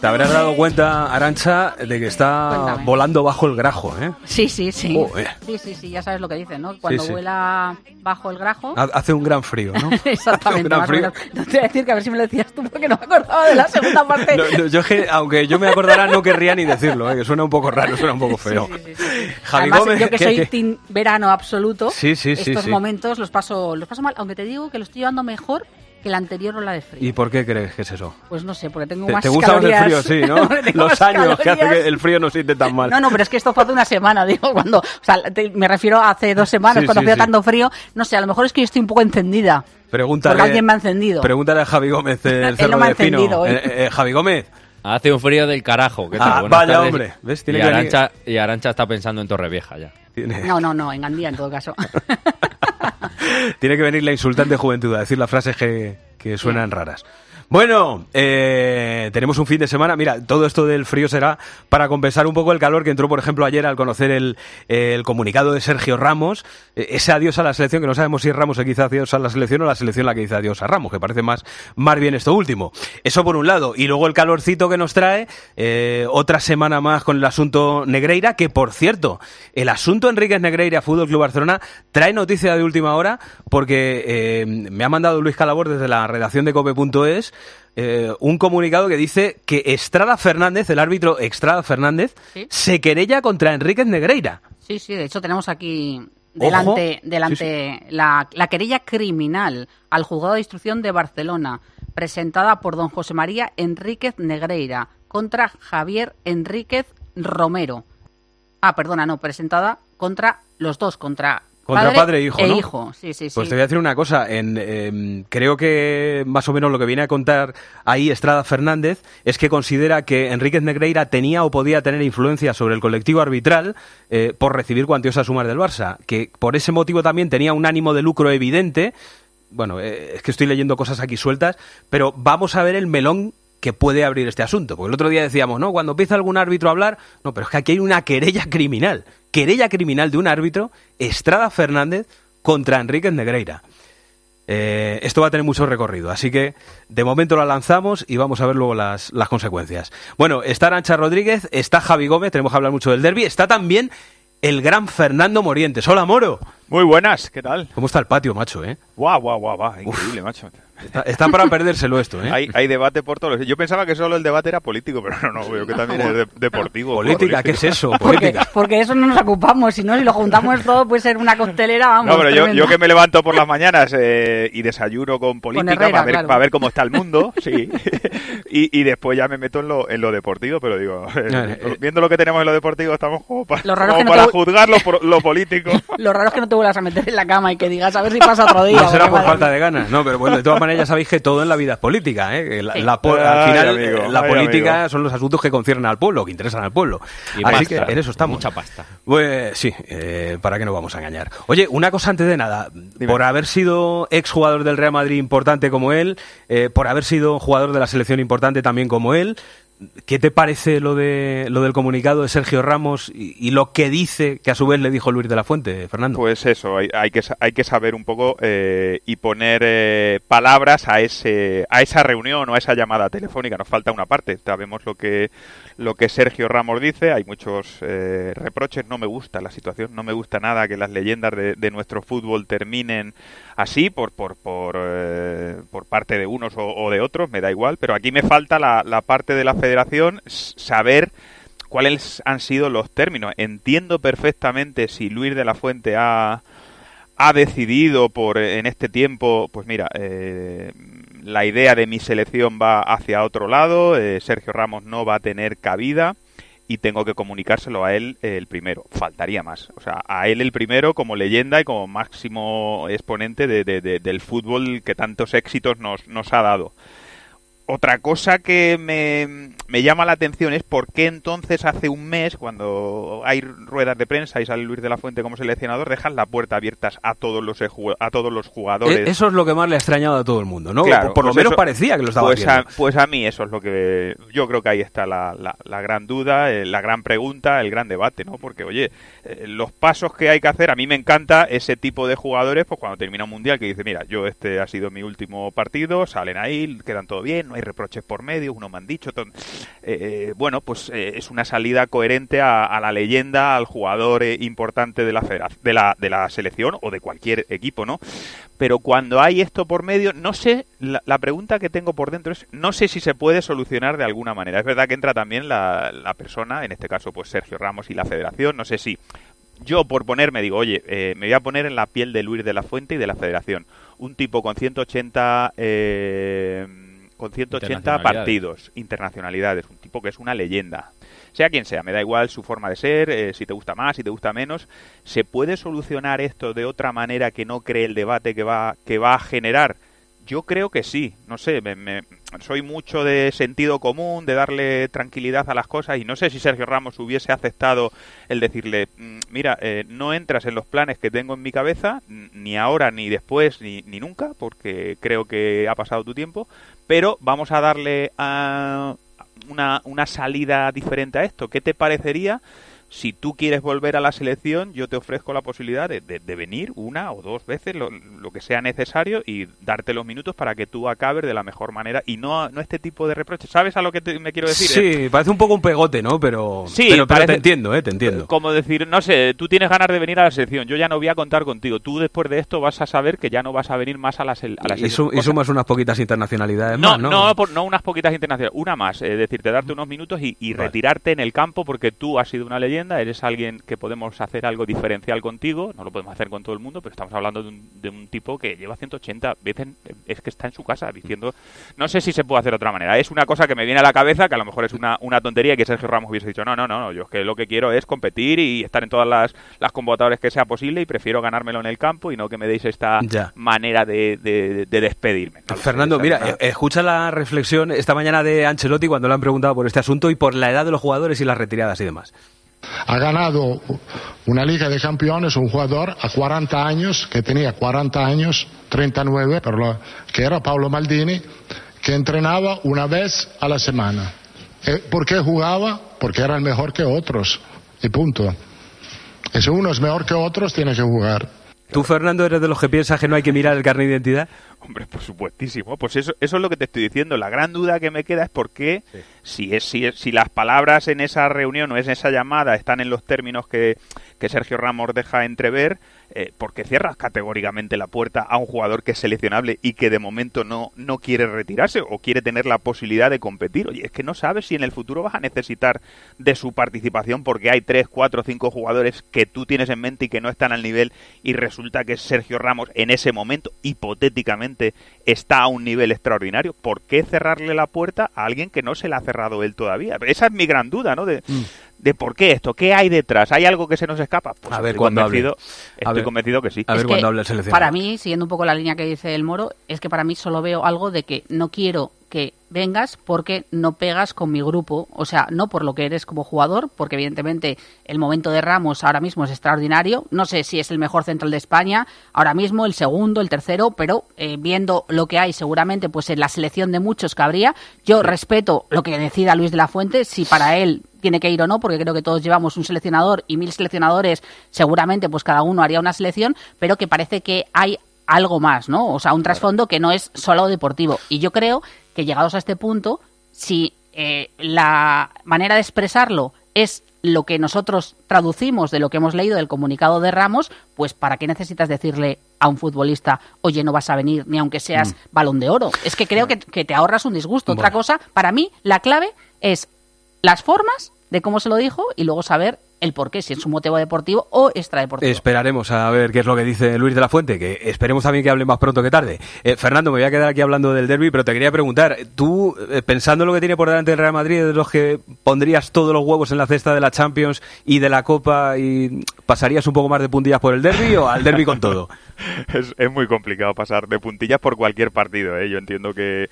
Te habrás dado cuenta, Arancha, de que está Cuéntame. volando bajo el grajo, ¿eh? Sí, sí, sí. Sí, sí, sí, ya sabes lo que dicen, ¿no? Cuando sí. vuela bajo el grajo. Ha- Hace un gran frío, ¿no? Exactamente. Gran más o frío. No te voy a decir que a ver si me lo decías tú porque no me acordaba de la segunda parte. No, no, yo es que, aunque yo me acordara, no querría ni decirlo, ¿eh? que suena un poco raro, suena un poco feo. Javi Además, Gómez, yo que ¿qué- soy team verano absoluto, Sí, sí, sí, estos sí. momentos los paso, los paso mal, aunque te digo que lo estoy llevando mejor que la anterior ola de frío. ¿Y por qué crees que es eso? Pues no sé, porque tengo ¿Te, más te gusta más el calorías. frío, sí, ¿no? Los años que hace calorías. que el frío no siente tan mal. No, no, pero es que esto fue hace una semana, digo, cuando, o sea, te- me refiero a hace dos semanas, Sí, cuando hacía sí. tanto frío, no sé, a lo mejor es que yo estoy un poco encendida. Pregúntale, Porque alguien me ha encendido. Pregúntale a Javi Gómez, el Él Cerro no me ha de Pino. encendido hoy. Eh, eh, Javi Gómez. Hace un frío del carajo. ¿qué tal? Ah, Buenas vaya, tardes. hombre. ¿Ves? Tiene y, que Arancha, y Arancha está pensando en Torrevieja ya. No, no, no, en Gandía en todo caso. Tiene que venir la insultante juventud a decir las frases que, que suenan raras. Bueno, eh, tenemos un fin de semana. Mira, todo esto del frío será para compensar un poco el calor que entró, por ejemplo, ayer al conocer el, comunicado de Sergio Ramos. Eh, ese adiós a la selección, que no sabemos si Ramos que dice adiós a la selección o la selección la que dice adiós a Ramos, que parece más, más bien esto último. Eso por un lado. Y luego el calorcito que nos trae, eh, otra semana más con el asunto Negreira, que por cierto, el asunto Enríquez Negreira, Fútbol Club Barcelona, trae noticia de última hora porque eh, me ha mandado Luis Calabor desde la redacción de cope.es eh, un comunicado que dice que Estrada Fernández, el árbitro Estrada Fernández, Sí. se querella contra Enríquez Negreira. Sí, sí, de hecho tenemos aquí delante, Ojo. delante La, la querella criminal al juzgado de instrucción de Barcelona, presentada por don José María Enríquez Negreira contra Javier Enríquez Romero. Ah, perdona, no, presentada contra los dos, contra, Contra padre e hijo, ¿no? hijo, sí, sí, sí. Pues te voy a decir una cosa. En, em, creo que más o menos lo que viene a contar ahí Estrada Fernández es que considera que Enríquez Negreira tenía o podía tener influencia sobre el colectivo arbitral eh, por recibir cuantiosas sumas del Barça. Que por ese motivo también tenía un ánimo de lucro evidente. Bueno, eh, es que estoy leyendo cosas aquí sueltas, pero vamos a ver el melón que puede abrir este asunto. Porque el otro día decíamos, ¿no? Cuando empieza algún árbitro a hablar, no, pero es que aquí hay una querella criminal. Querella criminal de un árbitro, Estrada Fernández, contra Enríquez Negreira. Eh, esto va a tener mucho recorrido, así que de momento la lanzamos y vamos a ver luego las, las consecuencias. Bueno, está Arancha Rodríguez, está Javi Gómez, tenemos que hablar mucho del derby, está también el gran Fernando Morientes. Hola, Moro. Muy buenas, ¿qué tal? ¿Cómo está el patio, macho, eh? Guau, guau, guau, guau, increíble, macho. Está, está para perdérselo esto, ¿eh? Hay, hay debate por todos. los- Yo pensaba que solo el debate era político, pero no, no, veo que también es de- deportivo. Política, ¿qué es eso? Porque, porque eso no nos ocupamos, si no, si lo juntamos todo puede ser una costelera, vamos. No, pero yo, yo que me levanto por las mañanas eh, y desayuno con política Herrera, para, ver, claro. para ver cómo está el mundo, sí. y, y después ya me meto en lo, en lo deportivo, pero digo, eh, viendo lo que tenemos en lo deportivo, estamos como, pa- Lo raro es como que no para te- juzgar lo, por- lo político. Lo raro es que no te vuelvas a meter en la cama y que digas a ver si pasa otro día. No será por madre falta de ganas, no, pero bueno, de todas maneras ya sabéis que todo en la vida es política, ¿eh? Que La, Sí. al final, amigo, eh, la ay, política amigo. son los asuntos que conciernen al pueblo, que interesan al pueblo. Y Así pasta, que en eso estamos. mucha pasta. Pues sí, eh, para qué nos vamos a engañar. Oye, una cosa antes de nada. Por haber sido exjugador del Real Madrid importante como él, eh, por haber sido jugador de la selección importante también como él, ¿qué te parece lo de lo del comunicado de Sergio Ramos y, lo que dice que a su vez le dijo Luis de la Fuente, Fernando? Pues eso, hay, hay que, hay que saber un poco eh, y poner eh, palabras a ese a esa reunión o a esa llamada telefónica. Nos falta una parte. Sabemos lo que lo que Sergio Ramos dice. Hay muchos eh, reproches. No me gusta la situación. No me gusta nada que las leyendas de, de nuestro fútbol terminen así por por por, eh, parte de unos o, de otros. Me da igual. Pero aquí me falta la, la parte de la Federación saber cuáles han sido los términos. Entiendo perfectamente si Luis de la Fuente ha, ha decidido por en este tiempo, pues mira, eh, la idea de mi selección va hacia otro lado, eh, Sergio Ramos no va a tener cabida y tengo que comunicárselo a él eh, el primero. Faltaría más. O sea, a él el primero como leyenda y como máximo exponente de- de- de- del fútbol que tantos éxitos nos, nos ha dado. Otra cosa que me, me llama la atención es por qué entonces hace un mes, cuando hay ruedas de prensa y sale Luis de la Fuente como seleccionador, dejan la puerta abierta a todos los eju- a todos los jugadores. E- Eso es lo que más le ha extrañado a todo el mundo, ¿no? Claro, por por lo pues menos eso- parecía que lo estaba pues haciendo. A, pues a mí eso es lo que yo creo que ahí está la, la- la gran duda, eh, la gran pregunta, el gran debate, ¿no? Porque oye, eh, los pasos que hay que hacer, a mí me encanta ese tipo de jugadores, pues cuando termina un mundial que dice, mira, yo este ha sido mi último partido, salen ahí, quedan todo bien, no hay reproches por medio, uno me han dicho, eh, eh, bueno, pues eh, es una salida coherente a, la leyenda, al jugador importante de la, de la de la selección o de cualquier equipo, ¿no? pero cuando hay esto por medio, no sé, la, pregunta que tengo por dentro es, no sé si se puede solucionar de alguna manera. Es verdad que entra también la, persona, en este caso pues Sergio Ramos y la federación, no sé si yo por ponerme digo, oye, me voy a poner en la piel de Luis de la Fuente y de la federación. Un tipo con 180... Eh, con 180 Internacionalidades. partidos, internacionalidades, un tipo que es una leyenda. Sea quien sea, me da igual su forma de ser, eh, si te gusta más, si te gusta menos. ¿Se puede solucionar esto de otra manera que no cree el debate que va, que va a generar? Yo creo que sí, no sé, me- me- soy mucho de sentido común, de darle tranquilidad a las cosas y no sé si Sergio Ramos hubiese aceptado el decirle, "Mm, mira, eh, no entras en los planes que tengo en mi cabeza, ni ahora, ni después, ni, ni nunca, porque creo que ha pasado tu tiempo, pero vamos a darle a una, una salida diferente a esto. ¿Qué te parecería? Si tú quieres volver a la selección, yo te ofrezco la posibilidad de, de- de venir una o dos veces, lo, lo que sea necesario, y darte los minutos para que tú acabes de la mejor manera y no, no este tipo de reproches. ¿Sabes a lo que te- me quiero decir? Sí, parece un poco un pegote, ¿no? Pero, Sí, pero, pero parece- te entiendo, ¿eh? Te entiendo. Como decir, no sé, tú tienes ganas de venir a la selección, yo ya no voy a contar contigo. Tú después de esto vas a saber que ya no vas a venir más a la, Y, selección. su- y Cosa- sumas unas poquitas internacionalidades no, más, ¿no? no, por- no unas poquitas internacionales, una más, es decir, te darte unos minutos y, y Vale. retirarte en el campo porque tú has sido una leyenda, eres alguien que podemos hacer algo diferencial contigo, no lo podemos hacer con todo el mundo, pero estamos hablando de un, de un tipo que lleva 180 veces, es que está en su casa diciendo, no sé si se puede hacer de otra manera, es una cosa que me viene a la cabeza, que a lo mejor es una, una tontería y que Sergio Ramos hubiese dicho, no, no, no, no, yo es que lo que quiero es competir y estar en todas las, las convocatorias que sea posible y prefiero ganármelo en el campo y no que me deis esta Ya. manera de, de- de despedirme. No Fernando, mira, eh, escucha la reflexión esta mañana de Ancelotti cuando le han preguntado por este asunto y por la edad de los jugadores y las retiradas y demás. Ha ganado una Liga de Campeones un jugador a 40 años, que tenía 40 años, 39, por lo- que era Paolo Maldini, que entrenaba una vez a la semana. Eh, ¿Por qué jugaba? Porque era el mejor que otros. Y punto. Y si uno es mejor que otros, tiene que jugar. ¿Tú, Fernando, eres de los que piensas que no hay que mirar el carnet de identidad? Hombre, por supuestísimo. Pues eso, eso es lo que te estoy diciendo. La gran duda que me queda es por qué, si, es, si, es- si las palabras en esa reunión o en esa llamada están en los términos que, que Sergio Ramos deja entrever, eh, ¿por qué cierras categóricamente la puerta a un jugador que es seleccionable y que de momento no, no quiere retirarse o quiere tener la posibilidad de competir? Oye, es que no sabes si en el futuro vas a necesitar de su participación porque hay tres, cuatro, cinco jugadores que tú tienes en mente y que no están al nivel y resulta que Sergio Ramos en ese momento, hipotéticamente, está a un nivel extraordinario. ¿Por qué cerrarle la puerta a alguien que no se la ha cerrado él todavía? Esa es mi gran duda, ¿no? De, de por qué esto, qué hay detrás, ¿hay algo que se nos escapa? Pues A ver estoy cuando hable. convencido, A estoy ver. convencido que sí. A ver Es que cuando hable el seleccionador. Para mí, siguiendo un poco la línea que dice el Moro, es que para mí solo veo algo de que no quiero que vengas porque no pegas con mi grupo. O sea, no por lo que eres como jugador, porque evidentemente el momento de Ramos ahora mismo es extraordinario. No sé si es el mejor central de España, ahora mismo el segundo, el tercero, pero eh, viendo lo que hay seguramente pues en la selección de muchos que habría, yo respeto lo que decida Luis de la Fuente, si para él tiene que ir o no, porque creo que todos llevamos un seleccionador y mil seleccionadores, seguramente pues cada uno haría una selección, pero que parece que hay algo más, ¿no? O sea, un trasfondo que no es solo deportivo. Y yo creo que llegados a este punto, si eh, la manera de expresarlo es lo que nosotros traducimos de lo que hemos leído del comunicado de Ramos, pues ¿para qué necesitas decirle a un futbolista, oye, no vas a venir ni aunque seas balón de oro? Es que creo que, que te ahorras un disgusto. Otra cosa, para mí, la clave es las formas de cómo se lo dijo y luego saber el por qué, si es un motivo deportivo o extradeportivo. Esperaremos a ver qué es lo que dice Luis de la Fuente, que esperemos también que hable más pronto que tarde. Eh, Fernando, me voy a quedar aquí hablando del derby, pero te quería preguntar, tú, eh, pensando en lo que tiene por delante el Real Madrid, ¿de los que pondrías todos los huevos en la cesta de la Champions y de la Copa y pasarías un poco más de puntillas por el derby o al derby con todo? es, es muy complicado pasar de puntillas por cualquier partido. ¿eh? Yo entiendo que,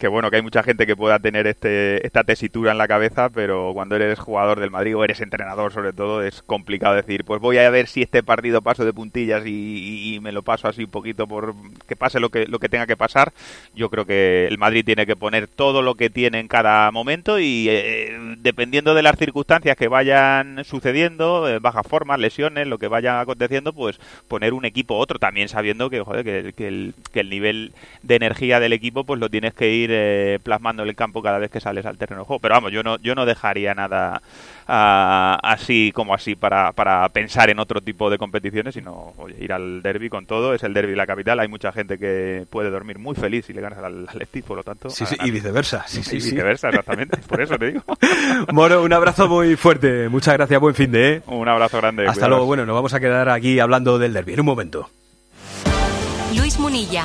que bueno que hay mucha gente que pueda tener este, esta tesitura en la cabeza, pero cuando eres jugador del Madrid o eres entrenador sobre todo es complicado decir, pues voy a ver si este partido paso de puntillas y, me lo paso así un poquito por que pase lo que lo que tenga que pasar. Yo creo que el Madrid tiene que poner todo lo que tiene en cada momento y eh, dependiendo de las circunstancias que vayan sucediendo, eh, bajas formas, lesiones, lo que vaya aconteciendo, pues poner un equipo otro, también sabiendo que, joder, que, que el, que el nivel de energía del equipo pues lo tienes que ir eh, plasmando en el campo cada vez que sales al terreno de juego. Pero vamos, yo no, yo no dejaría nada ah, así como así para, para pensar en otro tipo de competiciones, sino oye, ir al derby con todo. Es el derby de la capital, hay mucha gente que puede dormir muy feliz si le ganas al, Leipzig, por lo tanto. Sí, y viceversa. Sí, sí, y sí. viceversa, exactamente. Por eso te digo. Moro, un abrazo muy fuerte. Muchas gracias, buen fin de. ¿eh? Un abrazo grande. Hasta luego. Bueno, nos vamos a quedar aquí hablando del derby. En un momento. Luis Munilla.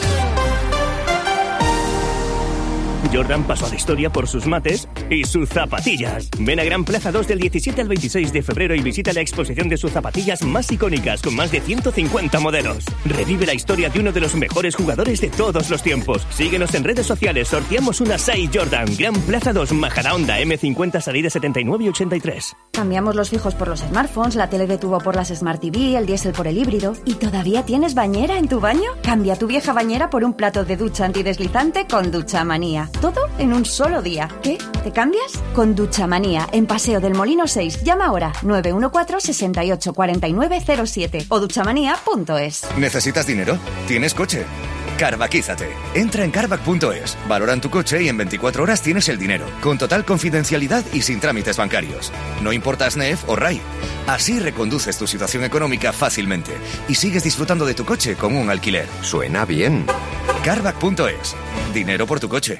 Jordan pasó a la historia por sus mates y sus zapatillas. Ven a Gran Plaza 2 del 17 al 26 de febrero y visita la exposición de sus zapatillas más icónicas con más de 150 modelos. Revive la historia de uno de los mejores jugadores de todos los tiempos. Síguenos en redes sociales, sorteamos una 6 Jordan. Gran Plaza 2, Majadahonda, M50, salida 79 y 83. Cambiamos los fijos por los smartphones, la tele de tubo por las Smart TV, el diésel por el híbrido. ¿Y todavía tienes bañera en tu baño? Cambia tu vieja bañera por un plato de ducha antideslizante con Ducha Manía. Todo en un solo día. ¿Qué? ¿Te cambias? Con Ducha Manía, en Paseo del Molino 6. Llama ahora 914 68 49 07 o duchamanía.es. ¿Necesitas dinero? ¿Tienes coche? Carvaquízate. Entra en carvac.es, valoran tu coche y en 24 horas tienes el dinero, con total confidencialidad y sin trámites bancarios. No importa SNEF o RAI. Así reconduces tu situación económica fácilmente y sigues disfrutando de tu coche con un alquiler. Suena bien. Carvac.es. Dinero por tu coche.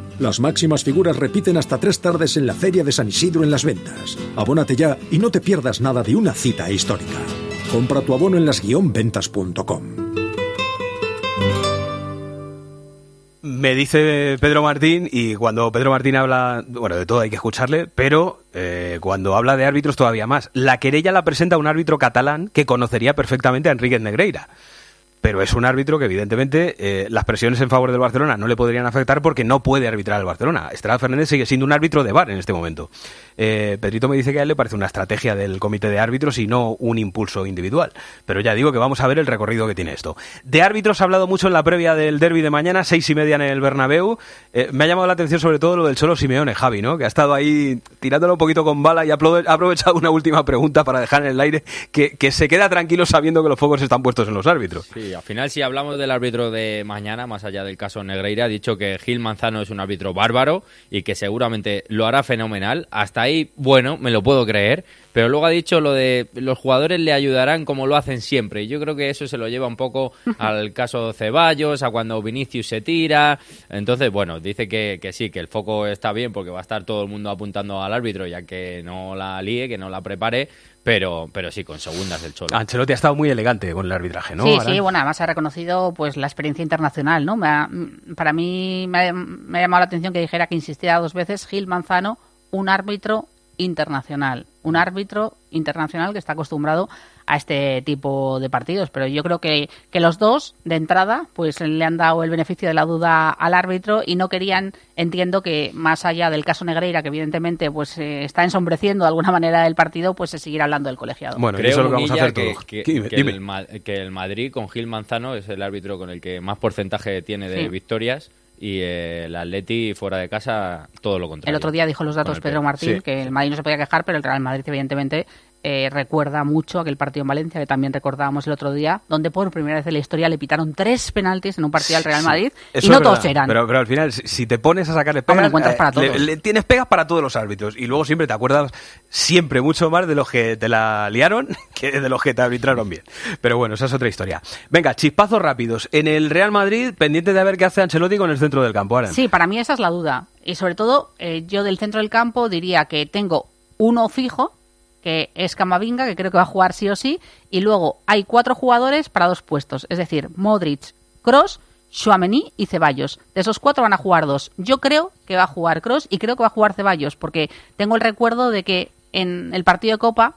Las máximas figuras repiten hasta tres tardes en la Feria de San Isidro en las ventas. Abónate ya y no te pierdas nada de una cita histórica. Compra tu abono en las-ventas.com. Me dice Pedro Martín, y cuando Pedro Martín habla, bueno, de todo hay que escucharle, pero eh, cuando habla de árbitros todavía más. La querella la presenta un árbitro catalán que conocería perfectamente a Enríquez Negreira. Pero es un árbitro que evidentemente eh, las presiones en favor del Barcelona no le podrían afectar porque no puede arbitrar el Barcelona. Estrada Fernández sigue siendo un árbitro de VAR en este momento. Eh, Pedrito me dice que a él le parece una estrategia del comité de árbitros y no un impulso individual. Pero ya digo que vamos a ver el recorrido que tiene esto. De árbitros ha hablado mucho en la previa del derby de mañana, seis y media en el Bernabéu. Eh, me ha llamado la atención sobre todo lo del Cholo Simeone, Javi, ¿no? Que ha estado ahí tirándolo un poquito con bala y ha aprove- ha aprovechado una última pregunta para dejar en el aire que, que se queda tranquilo sabiendo que los focos están puestos en los árbitros. Sí, al final si hablamos del árbitro de mañana, más allá del caso Negreira, ha dicho que Gil Manzano es un árbitro bárbaro y que seguramente lo hará fenomenal. Hasta ahí, bueno, me lo puedo creer, pero luego ha dicho lo de los jugadores le ayudarán como lo hacen siempre. Y yo creo que eso se lo lleva un poco al caso Ceballos, a cuando Vinicius se tira. Entonces, bueno, dice que, que sí, que el foco está bien porque va a estar todo el mundo apuntando al árbitro ya que no la líe, que no la prepare. Pero, pero sí, con segundas del Cholo. Ancelotti ha estado muy elegante con el arbitraje, ¿no? sí, sí, bueno, además ha reconocido pues la experiencia internacional, ¿no? Me ha- mm, para mí me ha, me ha llamado la atención que dijera que insistiera dos veces Gil Manzano, un árbitro internacional, un árbitro internacional que está acostumbrado a este tipo de partidos, pero yo creo que, que los dos de entrada pues le han dado el beneficio de la duda al árbitro y no querían, entiendo que más allá del caso Negreira que evidentemente pues eh, está ensombreciendo de alguna manera el partido, pues se seguirá hablando del colegiado. Bueno, Creo, eso es lo que vamos a hacer que, todos. que- Dime, que dime. El, que el Madrid con Gil Manzano es el árbitro con el que más porcentaje tiene de Sí. victorias y eh, el Atleti fuera de casa todo lo contrario. El otro día dijo los datos Pedro. Martín Sí. que el Madrid no se podía quejar, pero el Real Madrid evidentemente eh, recuerda mucho aquel partido en Valencia que también recordábamos el otro día, donde por primera vez en la historia le pitaron tres penaltis en un partido al Real Madrid y no todos eran. Pero, pero al final, si, te pones a sacarle pegas, encuentras para todos. le tienes pegas para todos los árbitros. Y luego siempre te acuerdas siempre mucho más de los que te la liaron que de los que te arbitraron bien. Pero bueno, esa es otra historia. Venga, chispazos rápidos. En el Real Madrid, pendiente de ver qué hace Ancelotti con el centro del campo. Aran. Sí, para mí esa es la duda. Y sobre todo, eh, yo del centro del campo diría que tengo uno fijo, que es Camavinga, que creo que va a jugar sí o sí, y luego hay cuatro jugadores para dos puestos, es decir, Modric, Cross, Chouameni y Ceballos. De esos cuatro van a jugar dos. Yo creo que va a jugar Cross y creo que va a jugar Ceballos, porque tengo el recuerdo de que en el partido de Copa,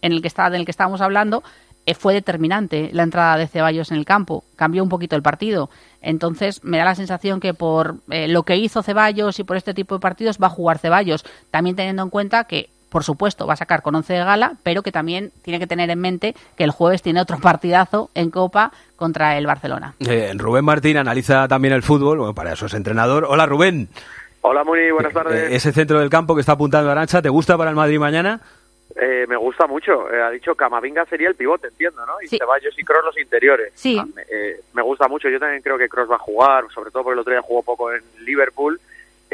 en el que, está, del que estábamos hablando, eh, fue determinante la entrada de Ceballos en el campo. Cambió un poquito el partido. Entonces, me da la sensación que por eh, lo que hizo Ceballos y por este tipo de partidos va a jugar Ceballos. También teniendo en cuenta que, por supuesto, va a sacar con 11 de gala, pero que también tiene que tener en mente que el jueves tiene otro partidazo en Copa contra el Barcelona. Eh, Rubén Martín analiza también el fútbol, bueno, para eso es entrenador. Hola Rubén, Hola, muy buenas tardes. Eh, ese centro del campo que está apuntando Arancha, ¿te gusta para el Madrid mañana? Eh, me gusta mucho. Eh, ha dicho Camavinga sería el pivote, entiendo, ¿no? Y Ceballos y Cross los interiores. Sí. Ah, me, eh, me gusta mucho. Yo también creo que Cross va a jugar, sobre todo porque el otro día jugó poco en Liverpool.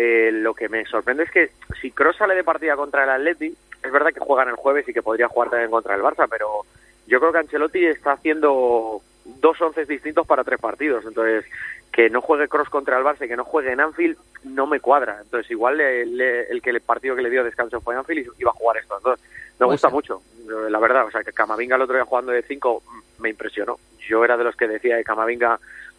Eh, lo que me sorprende es que si Cross sale de partida contra el Atleti, es verdad que juegan el jueves y que podría jugar también contra el Barça, pero yo creo que Ancelotti está haciendo dos once distintos para tres partidos. Entonces, que no juegue Cross contra el Barça y que no juegue en Anfield no me cuadra. Entonces, igual le- le- el que el partido que le dio descanso fue Anfield y iba a jugar estos dos. Me gusta mucho, la verdad. O sea, que Camavinga el otro día jugando de cinco me impresionó. Yo era de los que decía que Camavinga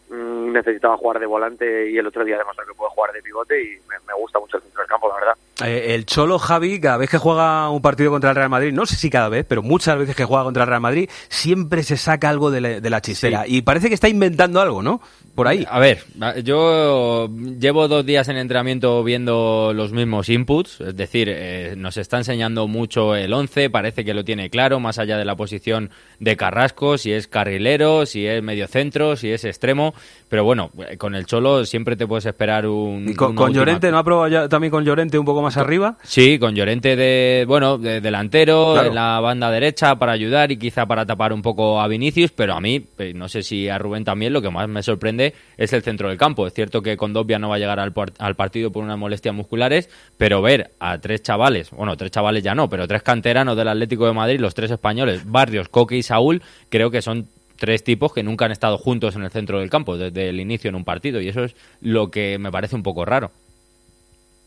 necesitaba jugar de volante y el otro día demostró que puede jugar de pivote y me, me gusta mucho el centro del campo, la verdad. Eh, el Cholo Javi, cada vez que juega un partido contra el Real Madrid, no sé si cada vez, pero muchas veces que juega contra el Real Madrid, siempre se saca algo de la, de la chistera. Y parece que está inventando algo, ¿no? Por ahí. A ver, yo llevo dos días en entrenamiento viendo los mismos inputs, es decir, eh, nos está enseñando mucho el 11, parece que lo tiene claro, más allá de la posición de Carrasco, si es carrilero, si es medio centro, si es extremo, pero bueno, eh, con el Cholo siempre te puedes esperar un... Y con, con Llorente, ¿no ha probado ya también con Llorente un poco más arriba? Sí, con Llorente de, bueno, de delantero, Claro. en la banda derecha para ayudar y quizá para tapar un poco a Vinicius, pero a mí, eh, no sé si a Rubén también, lo que más me sorprende es el centro del campo. Es cierto que Condovia no va a llegar al partido por unas molestias musculares, pero ver a tres chavales, bueno, tres chavales ya no, pero tres canteranos del Atlético de Madrid, los tres españoles, Barrios, Coque y Saúl, creo que son tres tipos que nunca han estado juntos en el centro del campo desde el inicio en un partido y eso es lo que me parece un poco raro.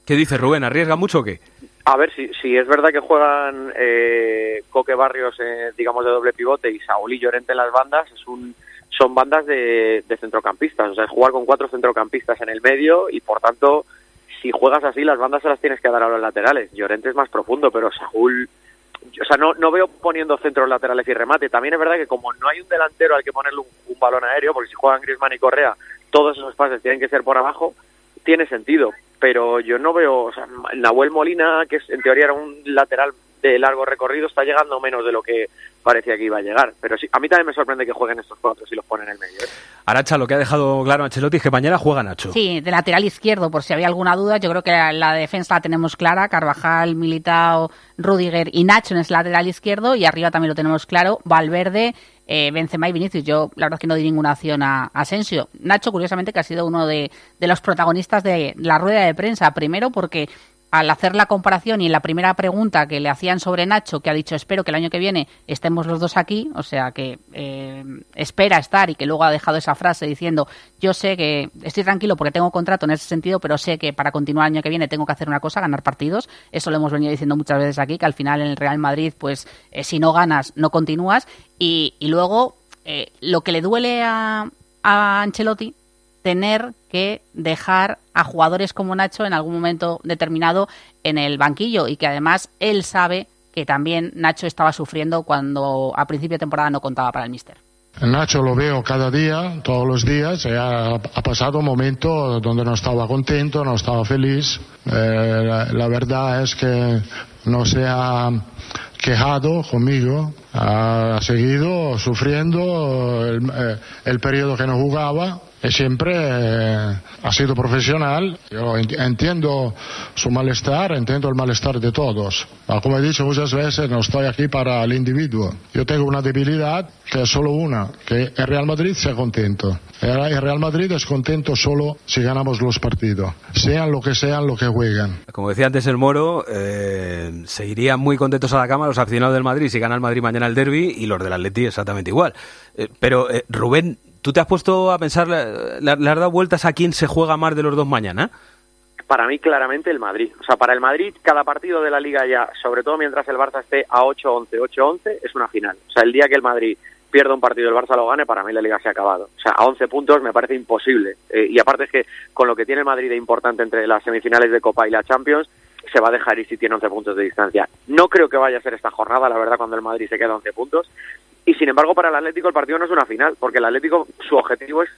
¿Qué dice Rubén? ¿Arriesga mucho o qué? A ver, si, si es verdad que juegan eh, Coque Barrios, eh, digamos, de doble pivote y Saúl y Llorente en las bandas, es un, son bandas de, de centrocampistas. O sea, jugar con cuatro centrocampistas en el medio y, por tanto, si juegas así, las bandas se las tienes que dar a los laterales. Llorente es más profundo, pero Saúl o sea, no, no veo poniendo centros laterales y remate. También es verdad que como no hay un delantero al que ponerle un, un balón aéreo, porque si juegan Griezmann y Correa, todos esos pases tienen que ser por abajo, tiene sentido. Pero yo no veo, o sea, Nahuel Molina, que es, en teoría era un lateral de largo recorrido, está llegando menos de lo que parecía que iba a llegar. Pero sí, a mí también me sorprende que jueguen estos cuatro si los ponen en el medio. ¿eh? Aracha, lo que ha dejado claro Ancelotti es que mañana juega Nacho. Sí, de lateral izquierdo, por si había alguna duda. Yo creo que la, la defensa la tenemos clara. Carvajal, Militao, Rudiger y Nacho en ese lateral izquierdo. Y arriba también lo tenemos claro. Valverde, eh, Benzema y Vinicius. Yo, la verdad es que no di ninguna acción a, a Asensio. Nacho, curiosamente, que ha sido uno de, de los protagonistas de la rueda de prensa. Primero porque al hacer la comparación y en la primera pregunta que le hacían sobre Nacho, que ha dicho espero que el año que viene estemos los dos aquí, o sea que eh, espera estar y que luego ha dejado esa frase diciendo yo sé que estoy tranquilo porque tengo contrato en ese sentido, pero sé que para continuar el año que viene tengo que hacer una cosa, ganar partidos. Eso lo hemos venido diciendo muchas veces aquí, que al final en el Real Madrid, pues eh, si no ganas, no continúas. Y, luego eh, lo que le duele a, a Ancelotti tener que dejar a jugadores como Nacho en algún momento determinado en el banquillo y que además él sabe que también Nacho estaba sufriendo cuando a principio de temporada no contaba para el míster. Nacho lo veo cada día, todos los días, y ha, pasado un donde no estaba contento, no estaba feliz. Eh, la, verdad es que no se ha quejado conmigo, ha seguido sufriendo el, eh, periodo que no jugaba siempre eh, ha sido profesional. Yo ent- entiendo su malestar, entiendo el malestar de todos. Ah, Como he dicho muchas veces, no estoy aquí para el individuo. Yo tengo una debilidad que es solo una, que el Real Madrid sea contento. El Real Madrid es contento solo si ganamos los partidos, sean lo que sean lo que juegan. Como decía antes el Moro, eh, se irían muy contentos a la cama los aficionados del Madrid si gana el Madrid mañana el derby y los del Atleti exactamente igual. Eh, pero, eh, Rubén, ¿tú te has puesto a pensar, le, has dado vueltas a quién se juega más de los dos mañana? Para mí, claramente, el Madrid. O sea, para el Madrid, cada partido de la Liga ya, sobre todo mientras el Barça esté a 8-11, 8-11, es una final. O sea, el día que el Madrid pierda un partido el Barça lo gane, para mí la Liga se ha acabado. O sea, a 11 puntos me parece imposible. Eh, y aparte es que con lo que tiene el Madrid de importante entre las semifinales de Copa y la Champions, se va a dejar ir si tiene 11 puntos de distancia. No creo que vaya a ser esta jornada, la verdad, cuando el Madrid se queda a 11 puntos. Y sin embargo, para el Atlético el partido no es una final, porque el Atlético su objetivo es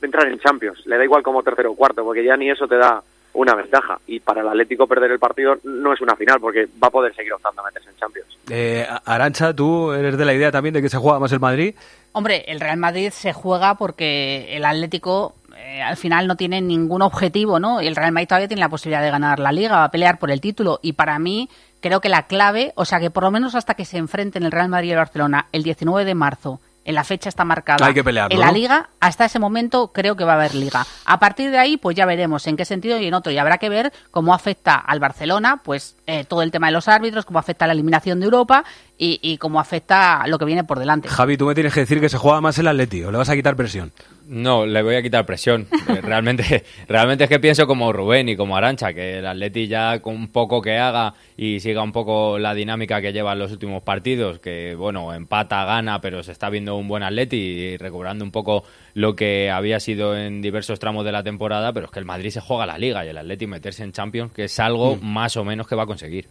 entrar en Champions. Le da igual como tercero o cuarto, porque ya ni eso te da una ventaja. Y para el Atlético perder el partido no es una final, porque va a poder seguir optando a meterse en Champions. Eh, Arancha, ¿tú eres de la idea también de que se juega más el Madrid? Hombre, el Real Madrid se juega porque el Atlético eh, al final no tiene ningún objetivo, ¿no? Y el Real Madrid todavía tiene la posibilidad de ganar la Liga, va a pelear por el título. Y para mí, creo que la clave, o sea, que por lo menos hasta que se enfrenten el Real Madrid y el Barcelona el 19 de marzo, en la fecha está marcada. Hay que pelearlo, En la. Liga, hasta ese momento creo que va a haber Liga. A partir de ahí, pues ya veremos en qué sentido y en otro. Y habrá que ver cómo afecta al Barcelona, pues eh, todo el tema de los árbitros, cómo afecta la eliminación de Europa y, y cómo afecta lo que viene por delante. Javi, tú me tienes que decir que se juega más el Atleti, o le vas a quitar presión. No, le voy a quitar presión. Eh, Realmente, realmente es que pienso como Rubén y como Arancha, que el Atleti ya con un poco que haga y siga un poco la dinámica que lleva en los últimos partidos, que bueno, empata, gana, pero se está viendo un buen Atleti y recobrando un poco lo que había sido en diversos tramos de la temporada, pero es que el Madrid se juega la Liga y el Atleti meterse en Champions, que es algo Mm. más o menos que va a conseguir.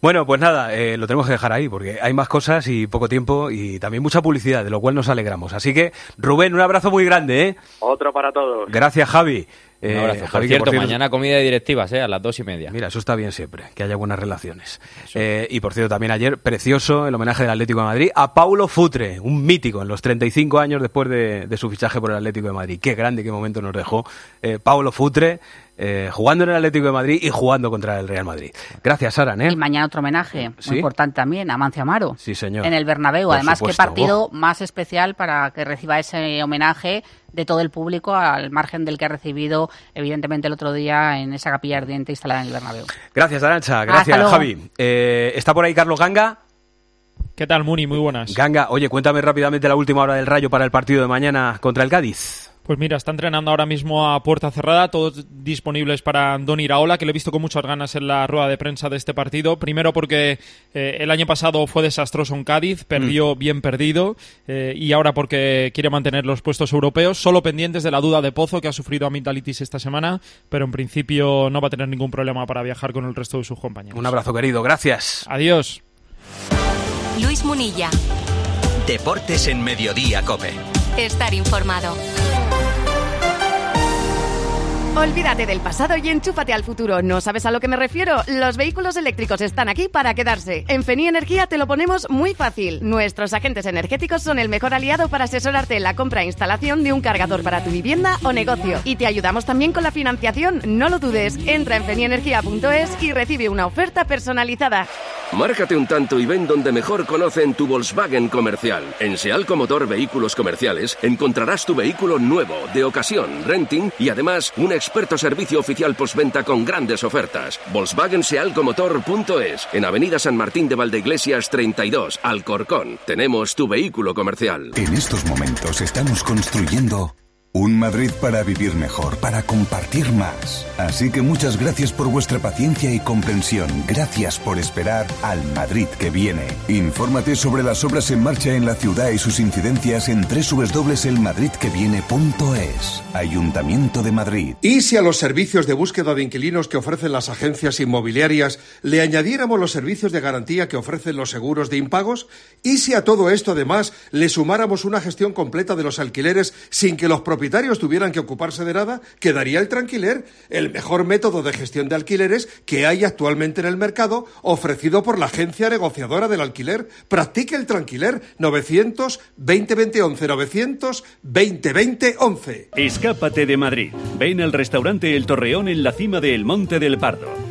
Bueno, pues nada, eh, lo tenemos que dejar ahí porque hay más cosas y poco tiempo y también mucha publicidad, de lo cual nos alegramos. Así que, Rubén, un abrazo muy grande, ¿eh? Otro para todos. Gracias, Javi. Un Eh, abrazo. Por Javi, que cierto, mañana comida de directivas, ¿eh? A las dos y media. Mira, eso está bien siempre, que haya buenas relaciones. Eh, y por cierto, también ayer, precioso el homenaje del Atlético de Madrid a Paulo Futre, un mítico en los 35 años después de, de su fichaje por el Atlético de Madrid. Qué grande, qué momento nos dejó eh, Paulo Futre eh, jugando en el Atlético de Madrid y jugando contra el Real Madrid. Gracias, Aran, ¿eh? Y mañana otro homenaje muy importante también a Mancio Amaro. Sí, señor. En el Bernabéu. Por Además, supuesto. qué partido más especial para que reciba ese homenaje de todo el público al margen del que ha recibido, evidentemente, el otro día en esa capilla ardiente instalada en el Bernabéu. Gracias, Arancha. Gracias. Javi. Eh, ¿Está por ahí Carlos Ganga? ¿Qué tal, Muni? Muy buenas. Ganga, oye, cuéntame rápidamente la última hora del Rayo para el partido de mañana contra el Cádiz. Pues mira, está entrenando ahora mismo a puerta cerrada, todos disponibles para Andoni Iraola, que le he visto con muchas ganas en la rueda de prensa de este partido. Primero porque eh, el año pasado fue desastroso en Cádiz, perdió bien perdido, eh, y ahora porque quiere mantener los puestos europeos, solo pendientes de la duda de Pozo, que ha sufrido amigdalitis esta semana, pero en principio no va a tener ningún problema para viajar con el resto de sus compañeros. Un abrazo, querido. Gracias. Adiós. Luis Munilla. Deportes en Mediodía Cope. Estar informado. Olvídate del pasado y enchúfate al futuro. ¿No sabes a lo que me refiero? Los vehículos eléctricos están aquí para quedarse. En Feni Energía te lo ponemos muy fácil. Nuestros agentes energéticos son el mejor aliado para asesorarte en la compra e instalación de un cargador para tu vivienda o negocio. Y te ayudamos también con la financiación. No lo dudes. Entra en fenienergia.es y recibe una oferta personalizada. Márcate un tanto y ven donde mejor conocen tu Volkswagen comercial. En Sealco Motor Vehículos Comerciales encontrarás tu vehículo nuevo, de ocasión, renting y además un experto servicio oficial postventa con grandes ofertas. VolkswagenSealcomotor.es en Avenida San Martín de Valdeiglesias 32, Alcorcón. Tenemos tu vehículo comercial. En estos momentos estamos construyendo un Madrid para vivir mejor, para compartir más. Así que muchas gracias por vuestra paciencia y comprensión. Gracias por esperar al Madrid que viene. Infórmate sobre las obras en marcha en la ciudad y sus incidencias en www.elmadridqueviene.es. Ayuntamiento de Madrid. ¿Y si a los servicios de búsqueda de inquilinos que ofrecen las agencias inmobiliarias le añadiéramos los servicios de garantía que ofrecen los seguros de impagos? ¿Y si a todo esto además le sumáramos una gestión completa de los alquileres sin que los propietarios tuvieran que ocuparse de nada? Quedaría el tranquiler, el mejor método de gestión de alquileres que hay actualmente en el mercado, ofrecido por la agencia negociadora del alquiler. Practique el tranquiler 900 2020 11 900 2020 11. Escápate de Madrid. Ven al restaurante El Torreón en la cima del Monte del Pardo.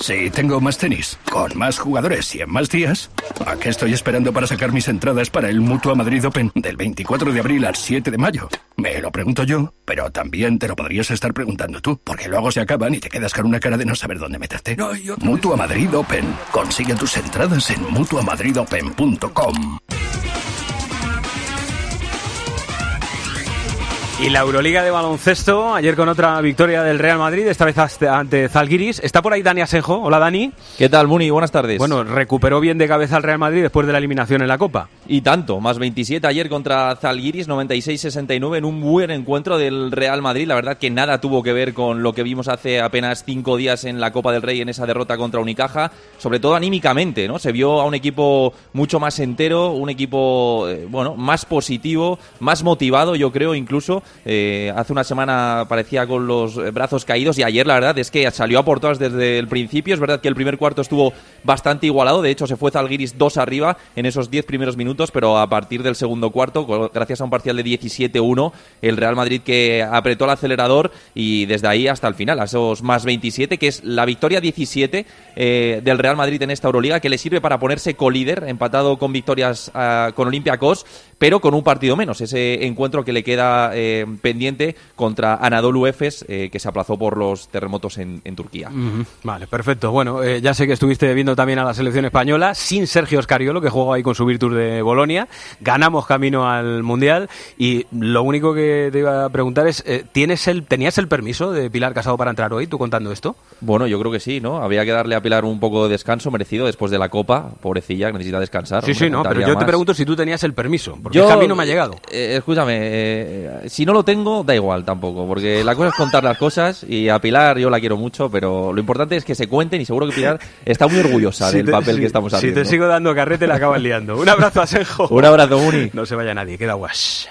Sí, tengo más tenis, con más jugadores y en más días. ¿A qué estoy esperando para sacar mis entradas para el Mutua Madrid Open del 24 de abril al 7 de mayo? Me lo pregunto yo, pero también te lo podrías estar preguntando tú, porque luego se acaban y te quedas con una cara de no saber dónde meterte. Mutua Madrid Open. Consigue tus entradas en mutuamadridopen.com. Y la Euroliga de baloncesto, ayer con otra victoria del Real Madrid, esta vez ante- Zalgiris. Está por ahí Dani Asenjo. Hola Dani. ¿Qué tal, Muni? Buenas tardes. Bueno, recuperó bien de cabeza el Real Madrid después de la eliminación en la Copa. Y tanto, más 27 ayer contra Zalgiris, 96-69 en un buen encuentro del Real Madrid. La verdad que nada tuvo que ver con lo que vimos hace apenas cinco días en la Copa del Rey en esa derrota contra Unicaja, sobre todo anímicamente, ¿no? Se vio a un equipo mucho más entero, un equipo, eh, bueno, más positivo, más motivado, yo creo, incluso. Eh, hace una semana parecía con los brazos caídos y ayer la verdad es que salió a por todas desde el principio. Es verdad que el primer cuarto estuvo bastante igualado, de hecho se fue Zalgiris dos arriba en esos 10 primeros minutos, pero a partir del segundo cuarto, gracias a un parcial de 17-1, el Real Madrid que apretó el acelerador y desde ahí hasta el final, a esos más 27, que es la victoria 17 eh, del Real Madrid en esta Euroliga, que le sirve para ponerse colíder, empatado con victorias ah, con Olympiacos, pero con un partido menos, ese encuentro que le queda eh, pendiente contra Anadolu Efes, eh, que se aplazó por los terremotos en, en Turquía. Ujú, Vale, perfecto. Bueno, eh, ya sé que estuviste viendo también a la selección española, sin Sergio Oscariolo, que jugó ahí con su Virtus de Bolonia. Ganamos camino al Mundial. Y lo único que te iba a preguntar es, eh, ¿tienes el, ¿tenías el permiso de Pilar Casado para entrar hoy, tú contando esto? Bueno, yo creo que sí, ¿no? Había que darle a Pilar un poco de descanso merecido después de la Copa, pobrecilla, que necesita descansar. Sí, hombre, sí, no, pero yo te pregunto si tú tenías el permiso, porque que a mí no me ha llegado. escúchame, si no lo tengo, da igual tampoco, porque la cosa es contar las cosas y a Pilar yo la quiero mucho, pero lo importante es que se cuenten y seguro que Pilar está muy orgullosa Si del te- papel si- que estamos Si haciendo. te sigo dando carrete, la acabas liando. Un abrazo a Senjo. Un abrazo, Muni. No se vaya nadie, queda guas.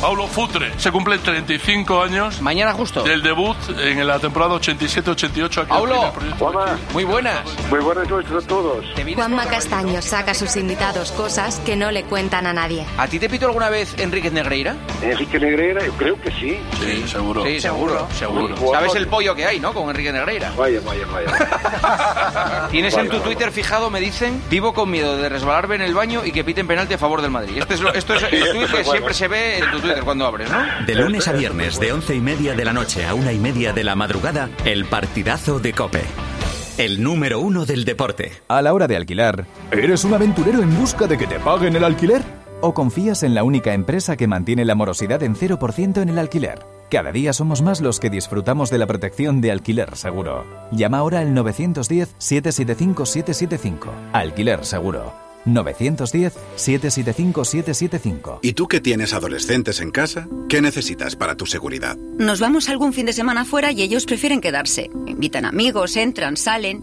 Paulo Futre, se cumplen 35 años. Mañana justo. Del debut en la temporada 87-88 aquí. Paulo. en aquí. Muy buenas. Muy buenas noches a todos. Juanma Castaño saca a sus invitados cosas que no le cuentan a nadie. ¿A ti te pito alguna vez Enríquez Negreira? Enrique Negreira, yo creo que sí. Sí, seguro. Sí, seguro, seguro. Seguro. ¿Sabes el pollo que hay, no? Con Enrique Negreira. Vaya, vaya, vaya. Tienes en Vaya, tu vaya. Twitter fijado, me dicen, vivo con miedo de resbalarme en el baño y que piten penalti a favor del Madrid. Esto es, lo- esto es el que siempre se ve en tu Twitter cuando abres, ¿no? De lunes a viernes, de once y media de la noche a una y media de la madrugada, el partidazo de Cope. El número uno del deporte. A la hora de alquilar, ¿eres un aventurero en busca de que te paguen el alquiler? ¿O confías en la única empresa que mantiene la morosidad en 0% en el alquiler? Cada día somos más los que disfrutamos de la protección de alquiler seguro. Llama ahora al 910-775-775. Alquiler seguro. 910-775-775. ¿Y tú que tienes adolescentes en casa? ¿Qué necesitas para tu seguridad? Nos vamos algún fin de semana fuera y ellos prefieren quedarse. Invitan amigos, entran, salen.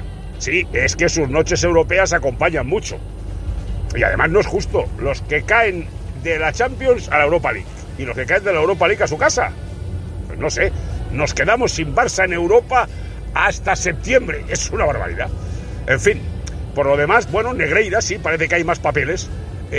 Sí, es que sus noches europeas acompañan mucho. Y además no es justo. Los que caen de la Champions a la Europa League y los que caen de la Europa League a su casa. Pues no sé, nos quedamos sin Barça en Europa hasta septiembre. Es una barbaridad. En fin, por lo demás, bueno, Negreira sí, parece que hay más papeles.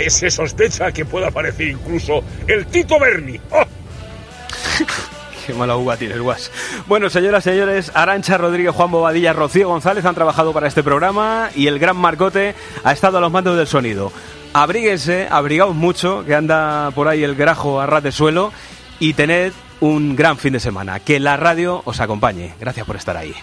Se sospecha que pueda aparecer incluso el Tito Berni. ¡Oh! Qué mala uva tienes, Guas. Bueno, señoras y señores, Arancha Rodríguez, Juan Bobadilla, Rocío González han trabajado para este programa y el gran Marcote ha estado a los mandos del sonido. Abríguense, abrigaos mucho, que anda por ahí el grajo a ras de suelo y tened un gran fin de semana. Que la radio os acompañe. Gracias por estar ahí.